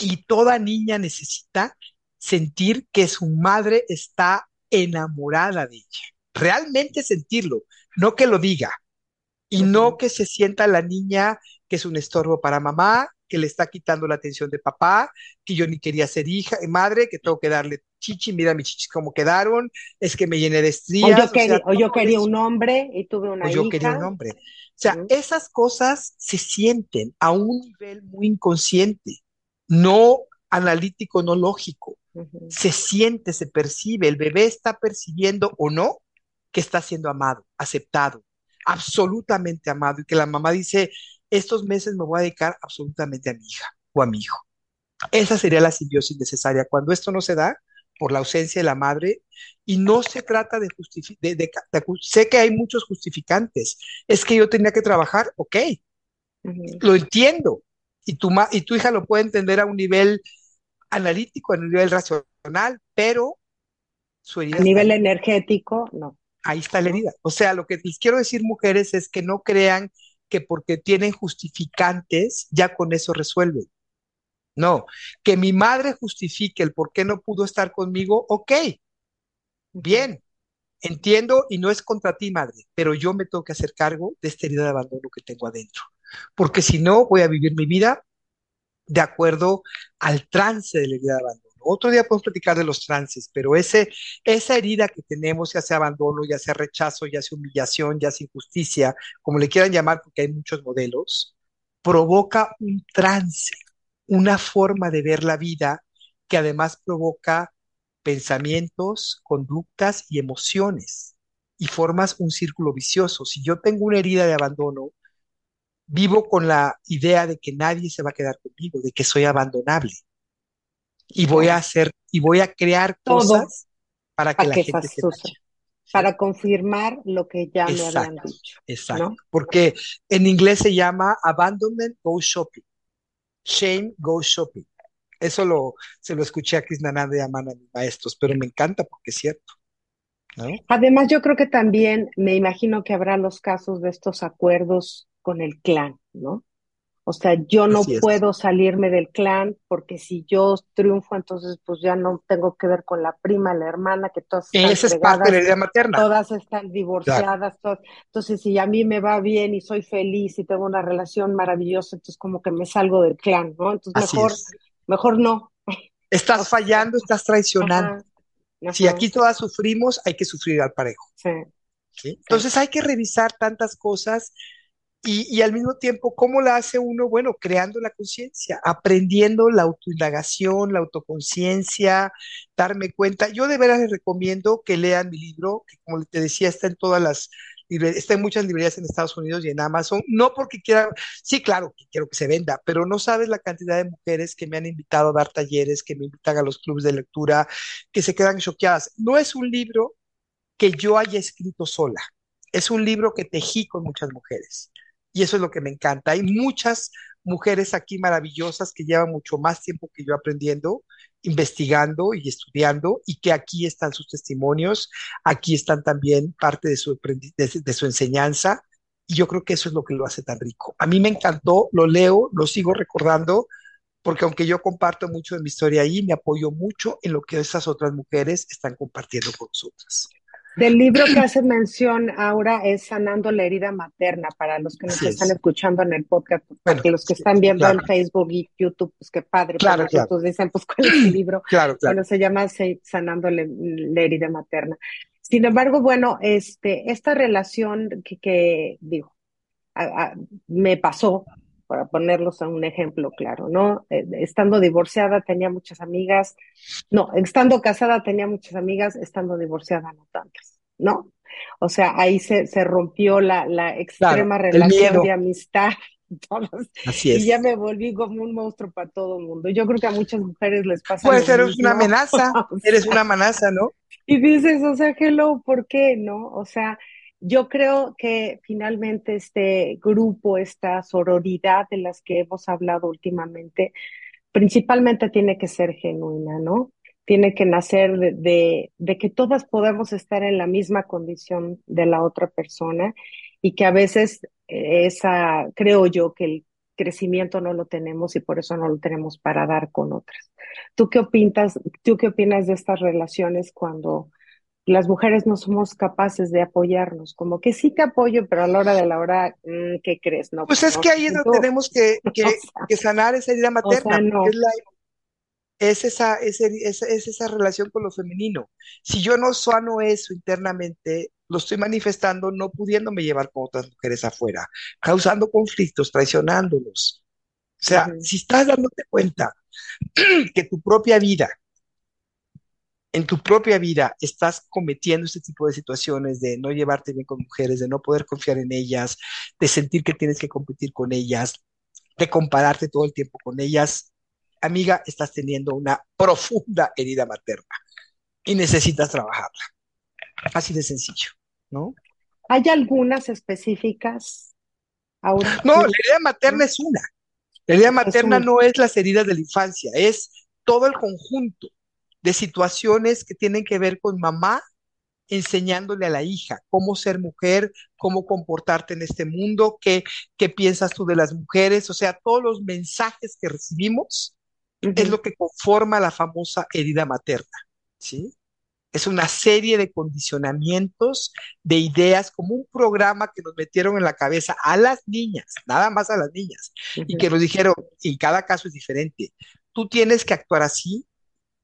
y toda niña necesita sentir que su madre está enamorada de ella. Realmente sentirlo, no que lo diga. Y no que se sienta la niña que es un estorbo para mamá, que le está quitando la atención de papá, que yo ni quería ser hija, eh, madre, que tengo que darle chichi, mira mis chichis cómo quedaron, es que me llené de O yo estrías, o sea, o yo todo quería un hombre y tuve o una yo quería hija. un hombre. O sea, esas cosas se sienten a un nivel muy inconsciente, no analítico, no lógico. Se siente, se percibe, el bebé está percibiendo o no que está siendo amado, aceptado, absolutamente amado, y que la mamá dice, estos meses me voy a dedicar absolutamente a mi hija o a mi hijo. Esa sería la simbiosis necesaria. Cuando esto no se da, por la ausencia de la madre, y no se trata de justificar, de, de- de acu- sé que hay muchos justificantes, es que yo tenía que trabajar, ok, lo entiendo, y tu, ma- y tu hija lo puede entender a un nivel analítico, a un nivel racional, pero su A herida nivel energético, no, Ahí está la herida. O sea, lo que les quiero decir, mujeres, es que no crean que porque tienen justificantes, ya con eso resuelven. No, que mi madre justifique el por qué no pudo estar conmigo, ok, bien, entiendo y no es contra ti, madre, pero yo me tengo que hacer cargo de esta herida de abandono que tengo adentro, porque si no, voy a vivir mi vida de acuerdo al trance de la herida de abandono. Otro día podemos platicar de los trances, pero ese, esa herida que tenemos, ya sea abandono, ya sea rechazo, ya sea humillación, ya sea injusticia, como le quieran llamar, porque hay muchos modelos, provoca un trance, una forma de ver la vida que además provoca pensamientos, conductas y emociones y formas un círculo vicioso. Si yo tengo una herida de abandono, vivo con la idea de que nadie se va a quedar conmigo, de que soy abandonable y voy a hacer y voy a crear Todo cosas para que para la que gente se vaya. para confirmar lo que ya me habían dicho, exacto. ¿no? Porque en inglés se llama abandonment go shopping, shame go shopping. Eso lo, se lo escuché a Chris Nanande llamar a mis maestros, pero me encanta porque es cierto, ¿no? Además, yo creo que también me imagino que habrá los casos de estos acuerdos con el clan, ¿no? O sea, yo no puedo salirme del clan porque si yo triunfo, entonces pues ya no tengo que ver con la prima, la hermana, que todas están Esa es parte de la materna. todas están Claro, divorciadas, todas. Entonces, si a mí me va bien y soy feliz y tengo una relación maravillosa, entonces como que me salgo del clan, ¿no? Entonces así mejor, es. mejor no. Estás fallando, estás traicionando. ajá, Si aquí todas sufrimos, hay que sufrir al parejo. sí, ¿sí? sí. Entonces hay que revisar tantas cosas y, y al mismo tiempo, ¿cómo la hace uno? Bueno, creando la conciencia, aprendiendo la autoindagación, la autoconciencia, darme cuenta. Yo de veras les recomiendo que lean mi libro, que como te decía, está en todas las está en muchas librerías en Estados Unidos y en Amazon, no porque quiera, sí, claro, que quiero que se venda, pero no sabes la cantidad de mujeres que me han invitado a dar talleres, que me invitan a los clubes de lectura, que se quedan choqueadas. No es un libro que yo haya escrito sola. Es un libro que tejí con muchas mujeres. Y eso es lo que me encanta. Hay muchas mujeres aquí maravillosas que llevan mucho más tiempo que yo aprendiendo, investigando y estudiando, y que aquí están sus testimonios, aquí están también parte de su, de, de su enseñanza, y yo creo que eso es lo que lo hace tan rico. A mí me encantó, lo leo, lo sigo recordando, porque aunque yo comparto mucho de mi historia ahí, me apoyo mucho en lo que esas otras mujeres están compartiendo con nosotras. Del libro que hace mención Aura es Sanando la herida materna, para los que nos están es. escuchando en el podcast, para Bueno, que los que están viendo claro, en Facebook y YouTube, pues qué padre, claro, para claro, nosotros dicen, pues cuál es el libro. claro, claro. Bueno, se llama Sanando la, la herida materna. Sin embargo, bueno, este, esta relación que, que digo, a- a- me pasó, para ponerlos a un ejemplo claro, ¿no? Eh, estando divorciada tenía muchas amigas, no, estando casada tenía muchas amigas, estando divorciada no tantas, ¿no? O sea, ahí se, se rompió la, la extrema relación de amistad. Así es. Y ya me volví como un monstruo para todo el mundo. Yo creo que a muchas mujeres les pasa. Puede ser una amenaza, eres una amenaza, ¿no? Y dices, o sea, hello, ¿por qué? ¿No? O sea, yo creo que finalmente este grupo, esta sororidad de las que hemos hablado últimamente, principalmente tiene que ser genuina, ¿no? Tiene que nacer de, que todas podemos estar en la misma condición de la otra persona y que a veces eh, esa, creo yo que el crecimiento no lo tenemos y por eso no lo tenemos para dar con otras. ¿Tú qué opinas, tú qué opinas de estas relaciones cuando las mujeres no somos capaces de apoyarnos, como que sí te apoyo, pero a la hora de la hora, mm, ¿qué crees? No, pues es que ahí es donde tenemos que, que, sanar esa herida materna, es, esa, es, esa relación con lo femenino. Si yo no sano eso internamente, lo estoy manifestando no pudiéndome llevar con otras mujeres afuera, causando conflictos, traicionándolos. O sea, si estás dándote cuenta que tu propia vida en tu propia vida estás cometiendo este tipo de situaciones de no llevarte bien con mujeres, de no poder confiar en ellas, de sentir que tienes que competir con ellas, de compararte todo el tiempo con ellas, amiga, estás teniendo una profunda herida materna y necesitas trabajarla. Así de sencillo, ¿no? ¿Hay algunas específicas? Ahora, no, la herida materna es una. La herida materna no es las heridas de la infancia, es todo el conjunto de situaciones que tienen que ver con mamá enseñándole a la hija cómo ser mujer, cómo comportarte en este mundo, qué, qué piensas tú de las mujeres, o sea, todos los mensajes que recibimos es lo que conforma la famosa herida materna, ¿sí? Es una serie de condicionamientos, de ideas, como un programa que nos metieron en la cabeza a las niñas, nada más a las niñas, y que nos dijeron, y cada caso es diferente, tú tienes que actuar así,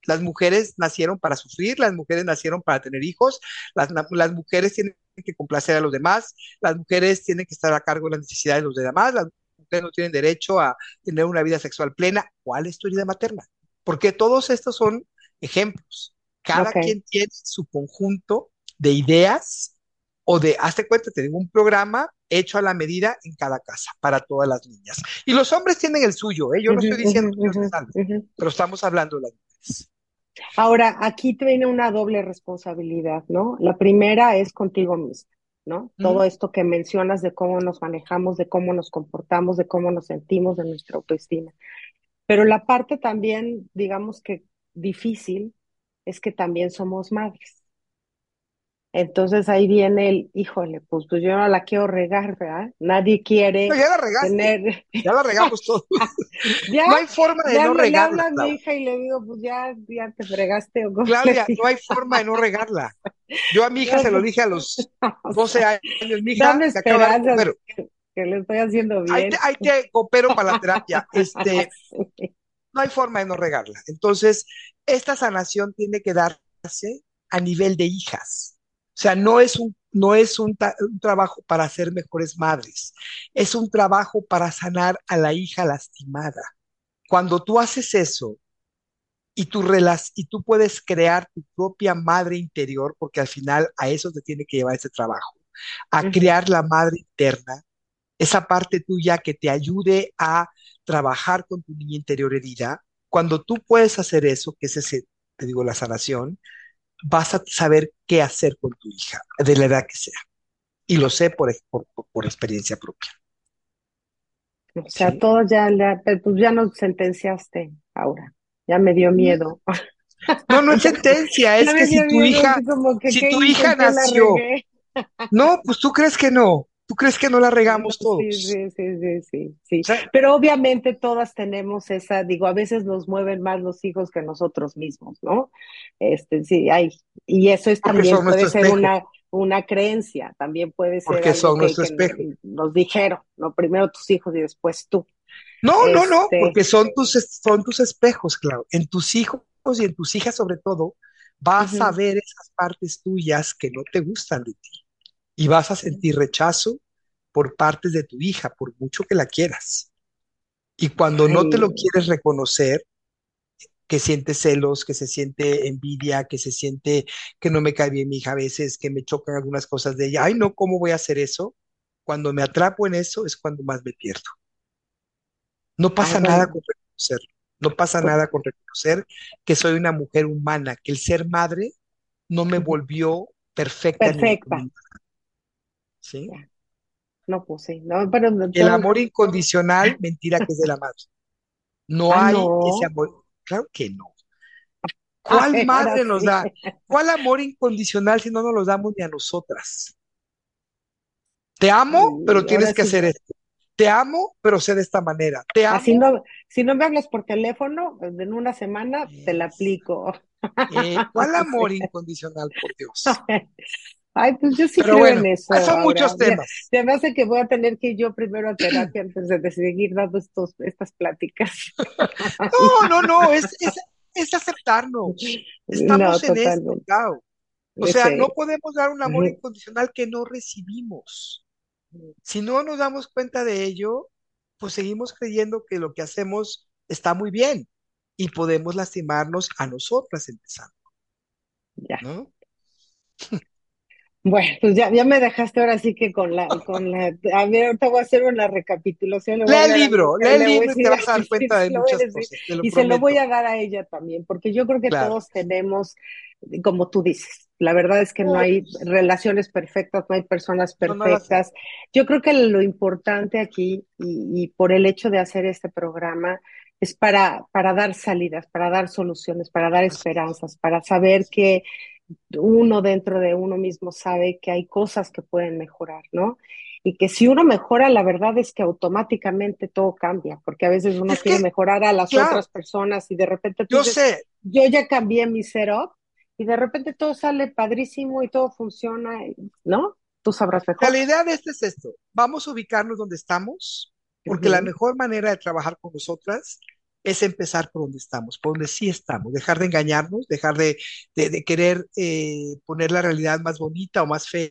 las mujeres nacieron para sufrir, las mujeres nacieron para tener hijos, las, las, mujeres tienen que complacer a los demás, las mujeres tienen que estar a cargo de las necesidades de los demás, las mujeres no tienen derecho a tener una vida sexual plena. ¿Cuál es tu herida materna? Porque todos estos son ejemplos. Cada quien tiene su conjunto de ideas o de, hazte cuenta, tengo un programa hecho a la medida en cada casa para todas las niñas. Y los hombres tienen el suyo, ¿eh? yo no estoy diciendo que pero estamos hablando de las mujeres. Ahora, aquí tiene una doble responsabilidad, ¿no? La primera es contigo mismo, ¿no? Todo esto que mencionas de cómo nos manejamos, de cómo nos comportamos, de cómo nos sentimos, de nuestra autoestima. Pero la parte también, digamos que difícil, es que también somos madres. Entonces ahí viene el, híjole, pues, pues yo no la quiero regar, ¿verdad? Nadie quiere ya la regaste, tener... Ya la regamos todos. no hay forma de no regarla. Le a mi hija y le digo, pues ya, ya te fregaste. ¿o Claudia, no hay forma de no regarla. Yo a mi hija se lo dije a los 12 años. Mi hija Dame esperanza que, que, le estoy haciendo bien. Ahí te, ahí te coopero para la terapia. Este, no hay forma de no regarla. Entonces, esta sanación tiene que darse a nivel de hijas sea, no es un, no es un, trabajo para ser mejores madres, es un trabajo para sanar a la hija lastimada. Cuando tú haces eso y tú, y tú puedes crear tu propia madre interior, porque al final a eso te tiene que llevar ese trabajo, a crear la madre interna, esa parte tuya que te ayude a trabajar con tu niña interior herida. Cuando tú puedes hacer eso, que es ese, te digo, la sanación, vas a saber qué hacer con tu hija, de la edad que sea. Y lo sé por, por, experiencia propia. O sea, todo ya, pues ya nos sentenciaste ahora. Ya me dio miedo. No, no es sentencia, es que si tu hija, si tu hija nació. No, pues tú crees que no. ¿Tú crees que no la regamos todos? Sí, sí, sí, sí, sí. Pero obviamente todas tenemos esa, digo, a veces nos mueven más los hijos que nosotros mismos, ¿no? Este, sí, hay, y eso es también puede ser una, una creencia, también puede ser Porque son nuestro espejo. nos dijeron, ¿no? Primero tus hijos y después tú. No, no, no, este, porque son tus, son tus espejos, claro. En tus hijos y en tus hijas sobre todo, vas a ver esas partes tuyas que no te gustan de ti y vas a sentir rechazo por partes de tu hija, por mucho que la quieras. Y cuando no te lo quieres reconocer, que siente celos, que se siente envidia, que se siente que no me cae bien mi hija a veces, que me chocan algunas cosas de ella. Ay, no, ¿cómo voy a hacer eso? Cuando me atrapo en eso es cuando más me pierdo. No ay, pasa nada con reconocerlo. No pasa nada con reconocer que soy una mujer humana, que el ser madre no me volvió perfecta perfecta. ¿Sí? Ya, no, no, pero El amor incondicional, mentira que es de la madre. No ah, hay ese no, amor. Claro que no. ¿Cuál madre nos da? ¿Cuál amor incondicional si no nos los damos ni a nosotras? Te amo, pero tienes que sí. hacer esto. Te amo, pero sé de esta manera. Te Así amo. no, si no me hablas por teléfono, en una semana te la aplico. eh, ¿cuál amor incondicional, por Dios? Ay, pues yo sí Pero creo bueno, en ah, eso son ahora. muchos temas. ya me hace que voy a tener que ir yo primero a terapia antes de, seguir dando estos, estas pláticas. No, no, no, es, es, es aceptarnos. No, Estamos en esto, totalmente. Clau. O sea, no podemos dar un amor incondicional que no recibimos. Si no nos damos cuenta de ello, pues seguimos creyendo que lo que hacemos está muy bien y podemos lastimarnos a nosotras empezando, ya. ¿no? Bueno, pues ya, ya me dejaste ahora sí que con la, con la, a ver, ahorita voy a hacer una recapitulación, Lee el libro, lee el libro y te vas a dar cuenta de se lo voy a muchas decir, cosas, te lo y se lo voy a dar a ella también, porque yo creo que Claro. todos tenemos, como tú dices, la verdad es que no hay relaciones perfectas, no hay personas no, no perfectas. Yo creo que lo importante aquí, y, y por el hecho de hacer este programa, es para, para dar salidas, para dar soluciones, para dar esperanzas, para saber que uno dentro de uno mismo sabe que hay cosas que pueden mejorar, ¿no? Y que si uno mejora, la verdad es que automáticamente todo cambia, porque a veces uno Es quiere que, mejorar a las claro, otras personas y de repente tú yo dices, sé, yo ya cambié mi setup y de repente todo sale padrísimo y todo funciona, ¿no? Tú sabrás mejor. la idea de este es esto, vamos a ubicarnos donde estamos, porque la mejor manera de trabajar con nosotras es empezar por donde estamos, por donde sí estamos, dejar de engañarnos, dejar de, de, de querer eh, poner la realidad más bonita o más fea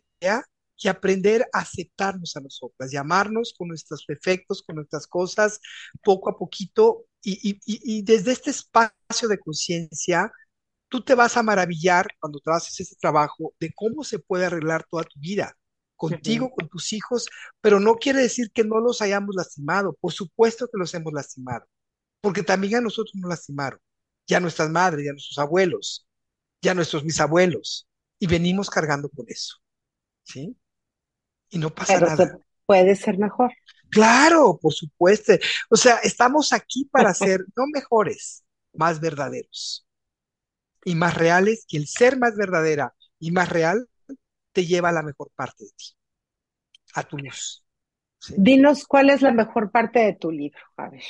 y aprender a aceptarnos a nosotras, llamarnos con nuestros defectos, con nuestras cosas, poco a poquito, y, y, y, y desde este espacio de conciencia, tú te vas a maravillar cuando te haces ese trabajo de cómo se puede arreglar toda tu vida, contigo, con tus hijos, pero no quiere decir que no los hayamos lastimado, por supuesto que los hemos lastimado porque también a nosotros nos lastimaron, ya nuestras madres, ya nuestros abuelos, ya nuestros bisabuelos, y venimos cargando con eso, ¿sí? Y no pasa Pero nada. puede ser mejor. Claro, por supuesto. O sea, estamos aquí para ser no mejores, más verdaderos y más reales, y el ser más verdadera y más real te lleva a la mejor parte de ti, a tu luz, ¿sí? Dinos cuál es la mejor parte de tu libro. A ver.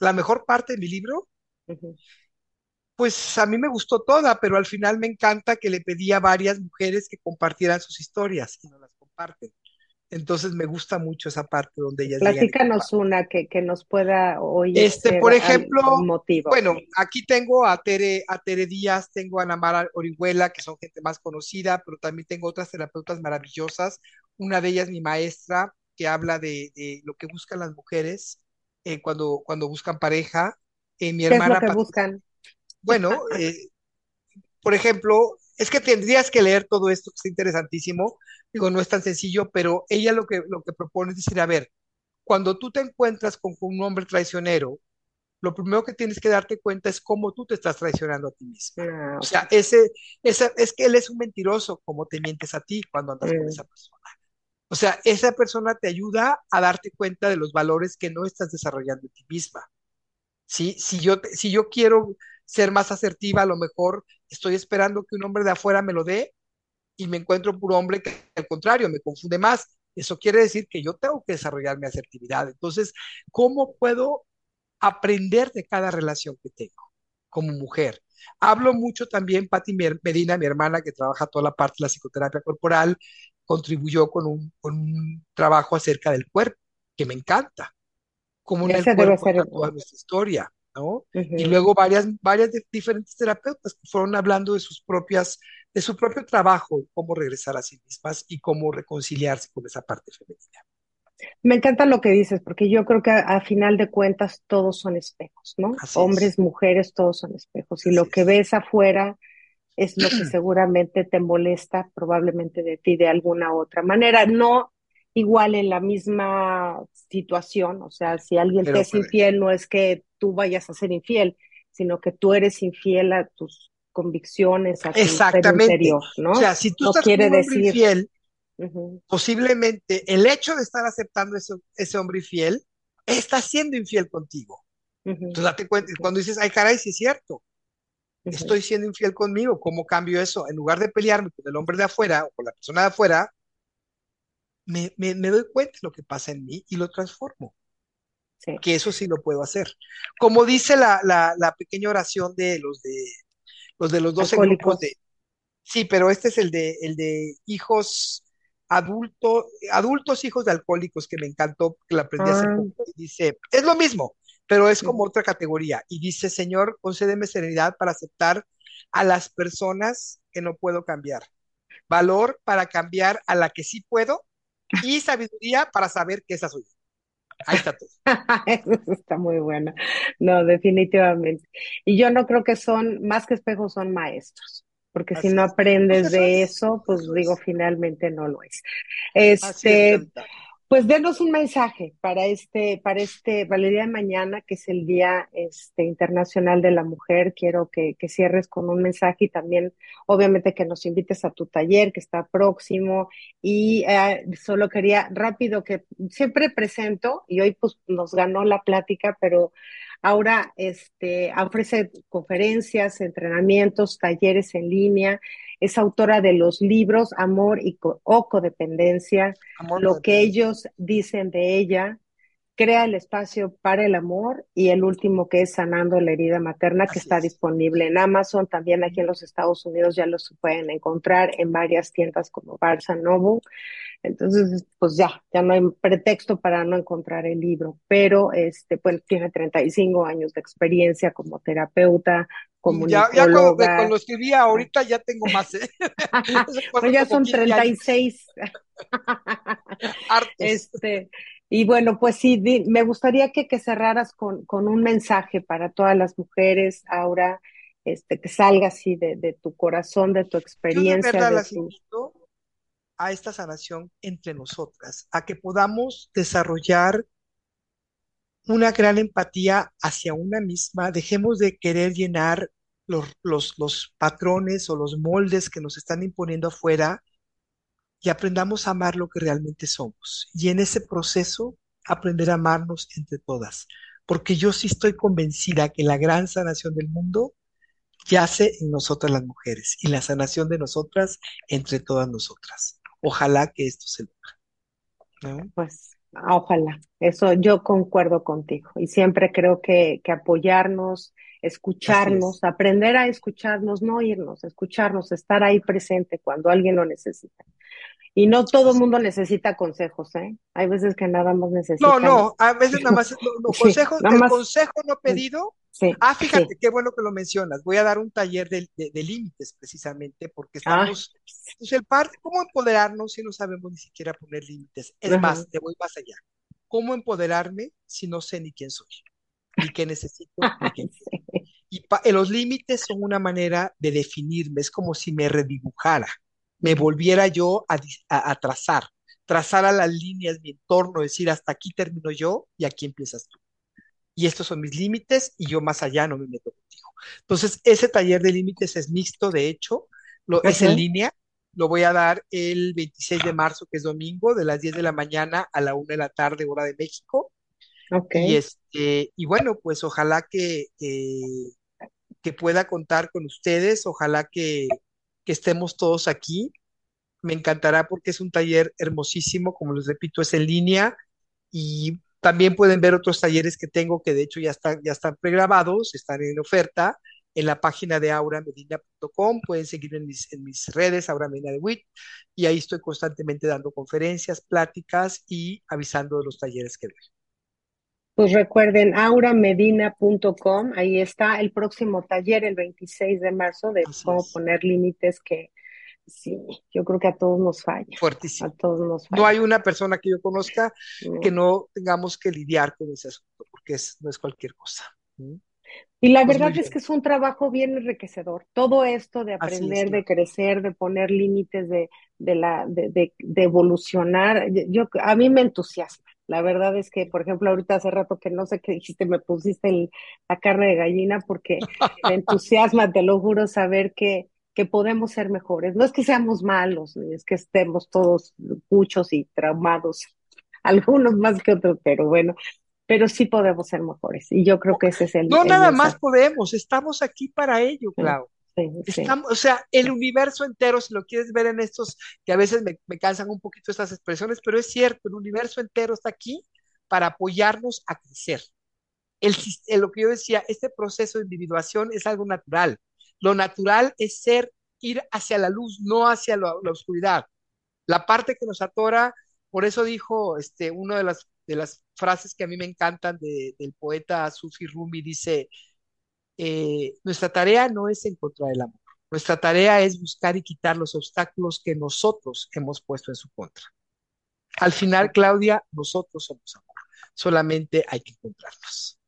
La mejor parte de mi libro. Pues a mí me gustó toda, pero al final me encanta que le pedí a varias mujeres que compartieran sus historias y no las comparten. Entonces me gusta mucho esa parte donde ellas Platícanos una que, que nos pueda hoy Este, por ejemplo, motivo. bueno, aquí tengo a Tere, a Tere Díaz, tengo a Ana Mara Orihuela, que son gente más conocida, pero también tengo otras terapeutas maravillosas. Una de ellas, mi maestra, que habla de, de lo que buscan las mujeres eh, cuando, cuando buscan pareja. Eh, mi ¿Qué es lo hermana que buscan? bueno, eh, por ejemplo, es que tendrías que leer todo esto, que es interesantísimo. Digo, no es tan sencillo, pero ella lo que, lo que propone es decir, a ver, cuando tú te encuentras con, un hombre traicionero, lo primero que tienes que darte cuenta es cómo tú te estás traicionando a ti misma. Ah, O sea, ese, ese, es que él es un mentiroso, como te mientes a ti cuando andas con Mm, esa persona. O sea, esa persona te ayuda a darte cuenta de los valores que no estás desarrollando en ti misma. ¿sí? Si yo, si yo quiero ser más asertiva, a lo mejor estoy esperando que un hombre de afuera me lo dé y me encuentro un puro hombre que al contrario me confunde más. Eso quiere decir que yo tengo que desarrollar mi asertividad. Entonces, ¿cómo puedo aprender de cada relación que tengo como mujer? Hablo mucho también, Patti Medina, mi hermana, que trabaja toda la parte de la psicoterapia corporal, contribuyó con un, con un trabajo acerca del cuerpo, que me encanta cómo en el cuerpo ser. toda nuestra historia, ¿no? Y ujú. luego varias, varias de- diferentes terapeutas fueron hablando de sus propias, de su propio trabajo, y cómo regresar a sí mismas y cómo reconciliarse con esa parte femenina. Me encanta lo que dices, porque yo creo que a, a final de cuentas todos son espejos, ¿no? Así Hombres, es, mujeres, todos son espejos. Y así lo que es. ves afuera es lo que seguramente te molesta probablemente de ti de alguna otra manera. No igual en la misma situación, o sea, si alguien te es infiel, no es que tú vayas a ser infiel, sino que tú eres infiel a tus convicciones, a tu interior, O ¿no? sea, si tú No estás quiere un hombre decir, infiel, posiblemente el hecho de estar aceptando ese, ese hombre infiel, está siendo infiel contigo. Entonces, date cuenta, cuando dices, ay, caray, sí es cierto, estoy siendo infiel conmigo, ¿cómo cambio eso? En lugar de pelearme con el hombre de afuera o con la persona de afuera, me, me, me doy cuenta de lo que pasa en mí y lo transformo, sí, que eso sí lo puedo hacer. Como dice la, la, la pequeña oración de los de los de los 12 grupos de, alcohólicos. sí, pero este es el de, el de hijos adultos, adultos hijos de alcohólicos, que me encantó, que la aprendí hace Ah, poco, y dice, es lo mismo, pero es como otra categoría, y dice, Señor, concédeme serenidad para aceptar a las personas que no puedo cambiar, valor para cambiar a la que sí puedo, y sabiduría para saber que esa soy yo. Ahí está todo. Eso está muy buena. No, definitivamente. Y yo no creo que son, más que espejos, son maestros, porque si Así no es. Pues aprendes eso de es, eso, pues digo, es. finalmente no lo es. Es, Este. Pues denos un mensaje para este, para este, día de mañana, que es el Día este, Internacional de la Mujer. Quiero que, que cierres con un mensaje y también, obviamente, que nos invites a tu taller que está próximo. Y eh, solo quería rápido que siempre presento, y hoy pues nos ganó la plática, pero ahora este, ofrece conferencias, entrenamientos, talleres en línea. Es autora de los libros Amor y Co- o Codependencia Amor lo que ellos dicen de ella, crea el espacio para el amor y el último que es Sanando la herida materna, que está es. disponible en Amazon, también aquí en los Estados Unidos ya los pueden encontrar en varias tiendas como Barnes Noble. Entonces, pues ya, ya no hay pretexto para no encontrar el libro, pero este, pues tiene 35 años de experiencia como terapeuta, Ya, ya cuando, cuando escribí ahorita ya tengo más, ¿eh? Pues ya como son 15 años, 36. hartos. Este, y bueno, pues sí, di- me gustaría que, que cerraras con, con un mensaje para todas las mujeres, Aura, este, que salga así de, de tu corazón, de tu Yo de experiencia, verdad de las tu... invito a esta sanación entre nosotras, a que podamos desarrollar una gran empatía hacia una misma, dejemos de querer llenar los, los, los patrones o los moldes que nos están imponiendo afuera y aprendamos a amar lo que realmente somos. Y en ese proceso, aprender a amarnos entre todas. Porque yo sí estoy convencida que la gran sanación del mundo yace en nosotras las mujeres y la sanación de nosotras entre todas nosotras. Ojalá que esto se logre, ¿no? Pues ojalá, eso yo concuerdo contigo y siempre creo que, que apoyarnos, es. escucharnos, aprender a escucharnos, no irnos, escucharnos, estar ahí presente cuando alguien lo necesita. Y no todo el mundo es. necesita consejos, ¿eh? Hay veces que nada más No, necesitan, no, a veces nada más, no, no, sí, consejo, nada el más, consejo no pedido. Sí, Ah, sí. fíjate, qué bueno que lo mencionas. Voy a dar un taller de, de- de límites precisamente porque Ah, estamos, pues el parte, ¿cómo empoderarnos si no sabemos ni siquiera poner límites? Es más, te voy más allá. ¿Cómo empoderarme si no sé ni quién soy, ni qué necesito, ni qué quiero? Sí. Y pa- eh, los límites son una manera de definirme, es como si me redibujara, me volviera yo a- a trazar, trazar a las líneas mi entorno, decir hasta aquí termino yo y aquí empiezas tú. Y estos son mis límites y yo más allá no me meto contigo. Entonces, ese taller de límites es mixto, de hecho, lo, es en línea, lo voy a dar el 26 de marzo, que es domingo, de las 10 de la mañana a la 1 de la tarde, hora de México. Ok. Y, este, y bueno, pues ojalá que, que, que pueda contar con ustedes, ojalá que, que estemos todos aquí. Me encantará porque es un taller hermosísimo, como les repito, es en línea y también pueden ver otros talleres que tengo que de hecho ya están, ya están pregrabados, están en oferta en la página de auramedina.com, pueden seguirme en mis, en mis redes, Aura Medina de WIT, y ahí estoy constantemente dando conferencias, pláticas y avisando de los talleres que doy. Pues recuerden, auramedina.com, ahí está el próximo taller, el 26 de marzo, de Así cómo es. poner límites que Sí, yo creo que a todos nos falla. Fuertísimo. A todos nos falla. No hay una persona que yo conozca que no tengamos que lidiar con ese asunto, porque es, no es cualquier cosa. Y la pues verdad es que es un trabajo bien enriquecedor. Todo esto de aprender, de crecer, de poner límites, de, de, la, de, de, evolucionar, yo, a mí me entusiasma. La verdad es que, por ejemplo, ahorita hace rato que no sé qué dijiste, me pusiste la carne de gallina porque me entusiasma, te lo juro, saber que, que podemos ser mejores. No es que seamos malos, es que estemos todos muchos y traumados, algunos más que otros, pero bueno, pero sí podemos ser mejores. Y yo creo que ese es el. No, nada más podemos, estamos aquí para ello, Clau. Estamos, o sea, el universo entero, si lo quieres ver en estos, que a veces me, me cansan un poquito estas expresiones, pero es cierto, el universo entero está aquí para apoyarnos a crecer. El, lo que yo decía, este proceso de individuación es algo natural. Lo natural es ser, ir hacia la luz, no hacia la, oscuridad. La parte que nos atora, por eso dijo este, una de las, de las frases que a mí me encantan del poeta Sufi Rumi, dice, eh, nuestra tarea no es encontrar el amor, nuestra tarea es buscar y quitar los obstáculos que nosotros hemos puesto en su contra. Al final, Claudia, nosotros somos amor, solamente hay que encontrarlos.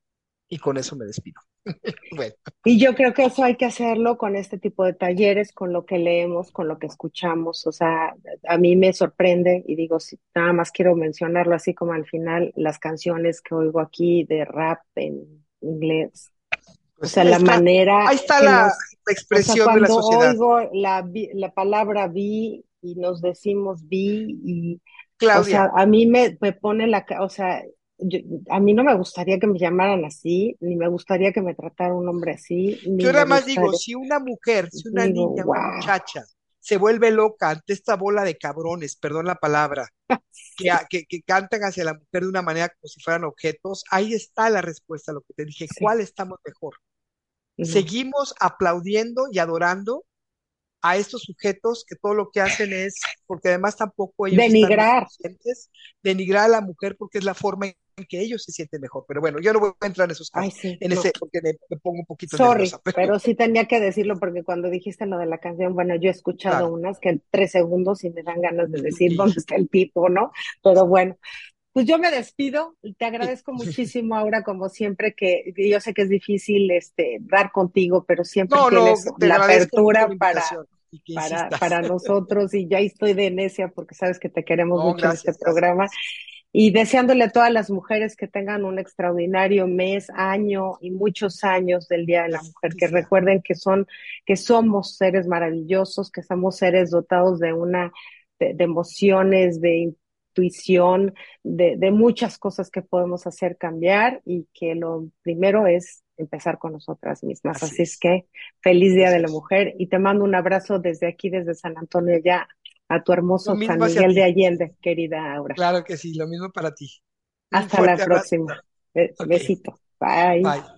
Y con eso me despido. bueno. Y yo creo que eso hay que hacerlo con este tipo de talleres, con lo que leemos, con lo que escuchamos. O sea, a mí me sorprende y digo, si, nada más quiero mencionarlo así como al final, las canciones que oigo aquí de rap en inglés, pues o sea, la manera. Ahí está la, expresión de la sociedad. Oigo la, la palabra vi y nos decimos vi y. Claudia. O sea, a mí me, me pone la. O sea, a mí no me gustaría que me llamaran así, ni me gustaría que me tratara un hombre así. Yo nada más digo, si una mujer, si una niña, una muchacha se vuelve loca ante esta bola de cabrones, perdón la palabra, que, que, cantan hacia la mujer de una manera como si fueran objetos, ahí está la respuesta a lo que te dije, ¿cuál estamos mejor? Seguimos aplaudiendo y adorando a estos sujetos que todo lo que hacen es, porque además tampoco ellos denigrar, denigrar a la mujer porque es la forma en que ellos se sienten mejor. Pero bueno, yo no voy a entrar en esos casos, en ese, porque me, pongo un poquito Sorry, pero... sí tenía que decirlo porque cuando dijiste lo de la canción, bueno, yo he escuchado unas que en tres segundos y me dan ganas de decir dónde está el pipo, ¿no? Pero bueno, pues yo me despido te agradezco muchísimo ahora, como siempre, que yo sé que es difícil este, dar contigo, pero siempre tienes la apertura para, para, para nosotros y ya estoy de necia porque sabes que te queremos mucho en este programa. Y deseándole a todas las mujeres que tengan un extraordinario mes, año y muchos años del Día de la Mujer, que recuerden que son, que somos seres maravillosos, que somos seres dotados de una, de emociones, de intuición, de, de muchas cosas que podemos hacer cambiar y que lo primero es empezar con nosotras mismas. Así, es. que feliz Día de la Mujer y te mando un abrazo desde aquí, desde San Antonio, ya a tu hermoso San Miguel de Allende, querida Aura. Claro que sí, lo mismo para ti. Hasta la próxima. Besito. Bye. Bye.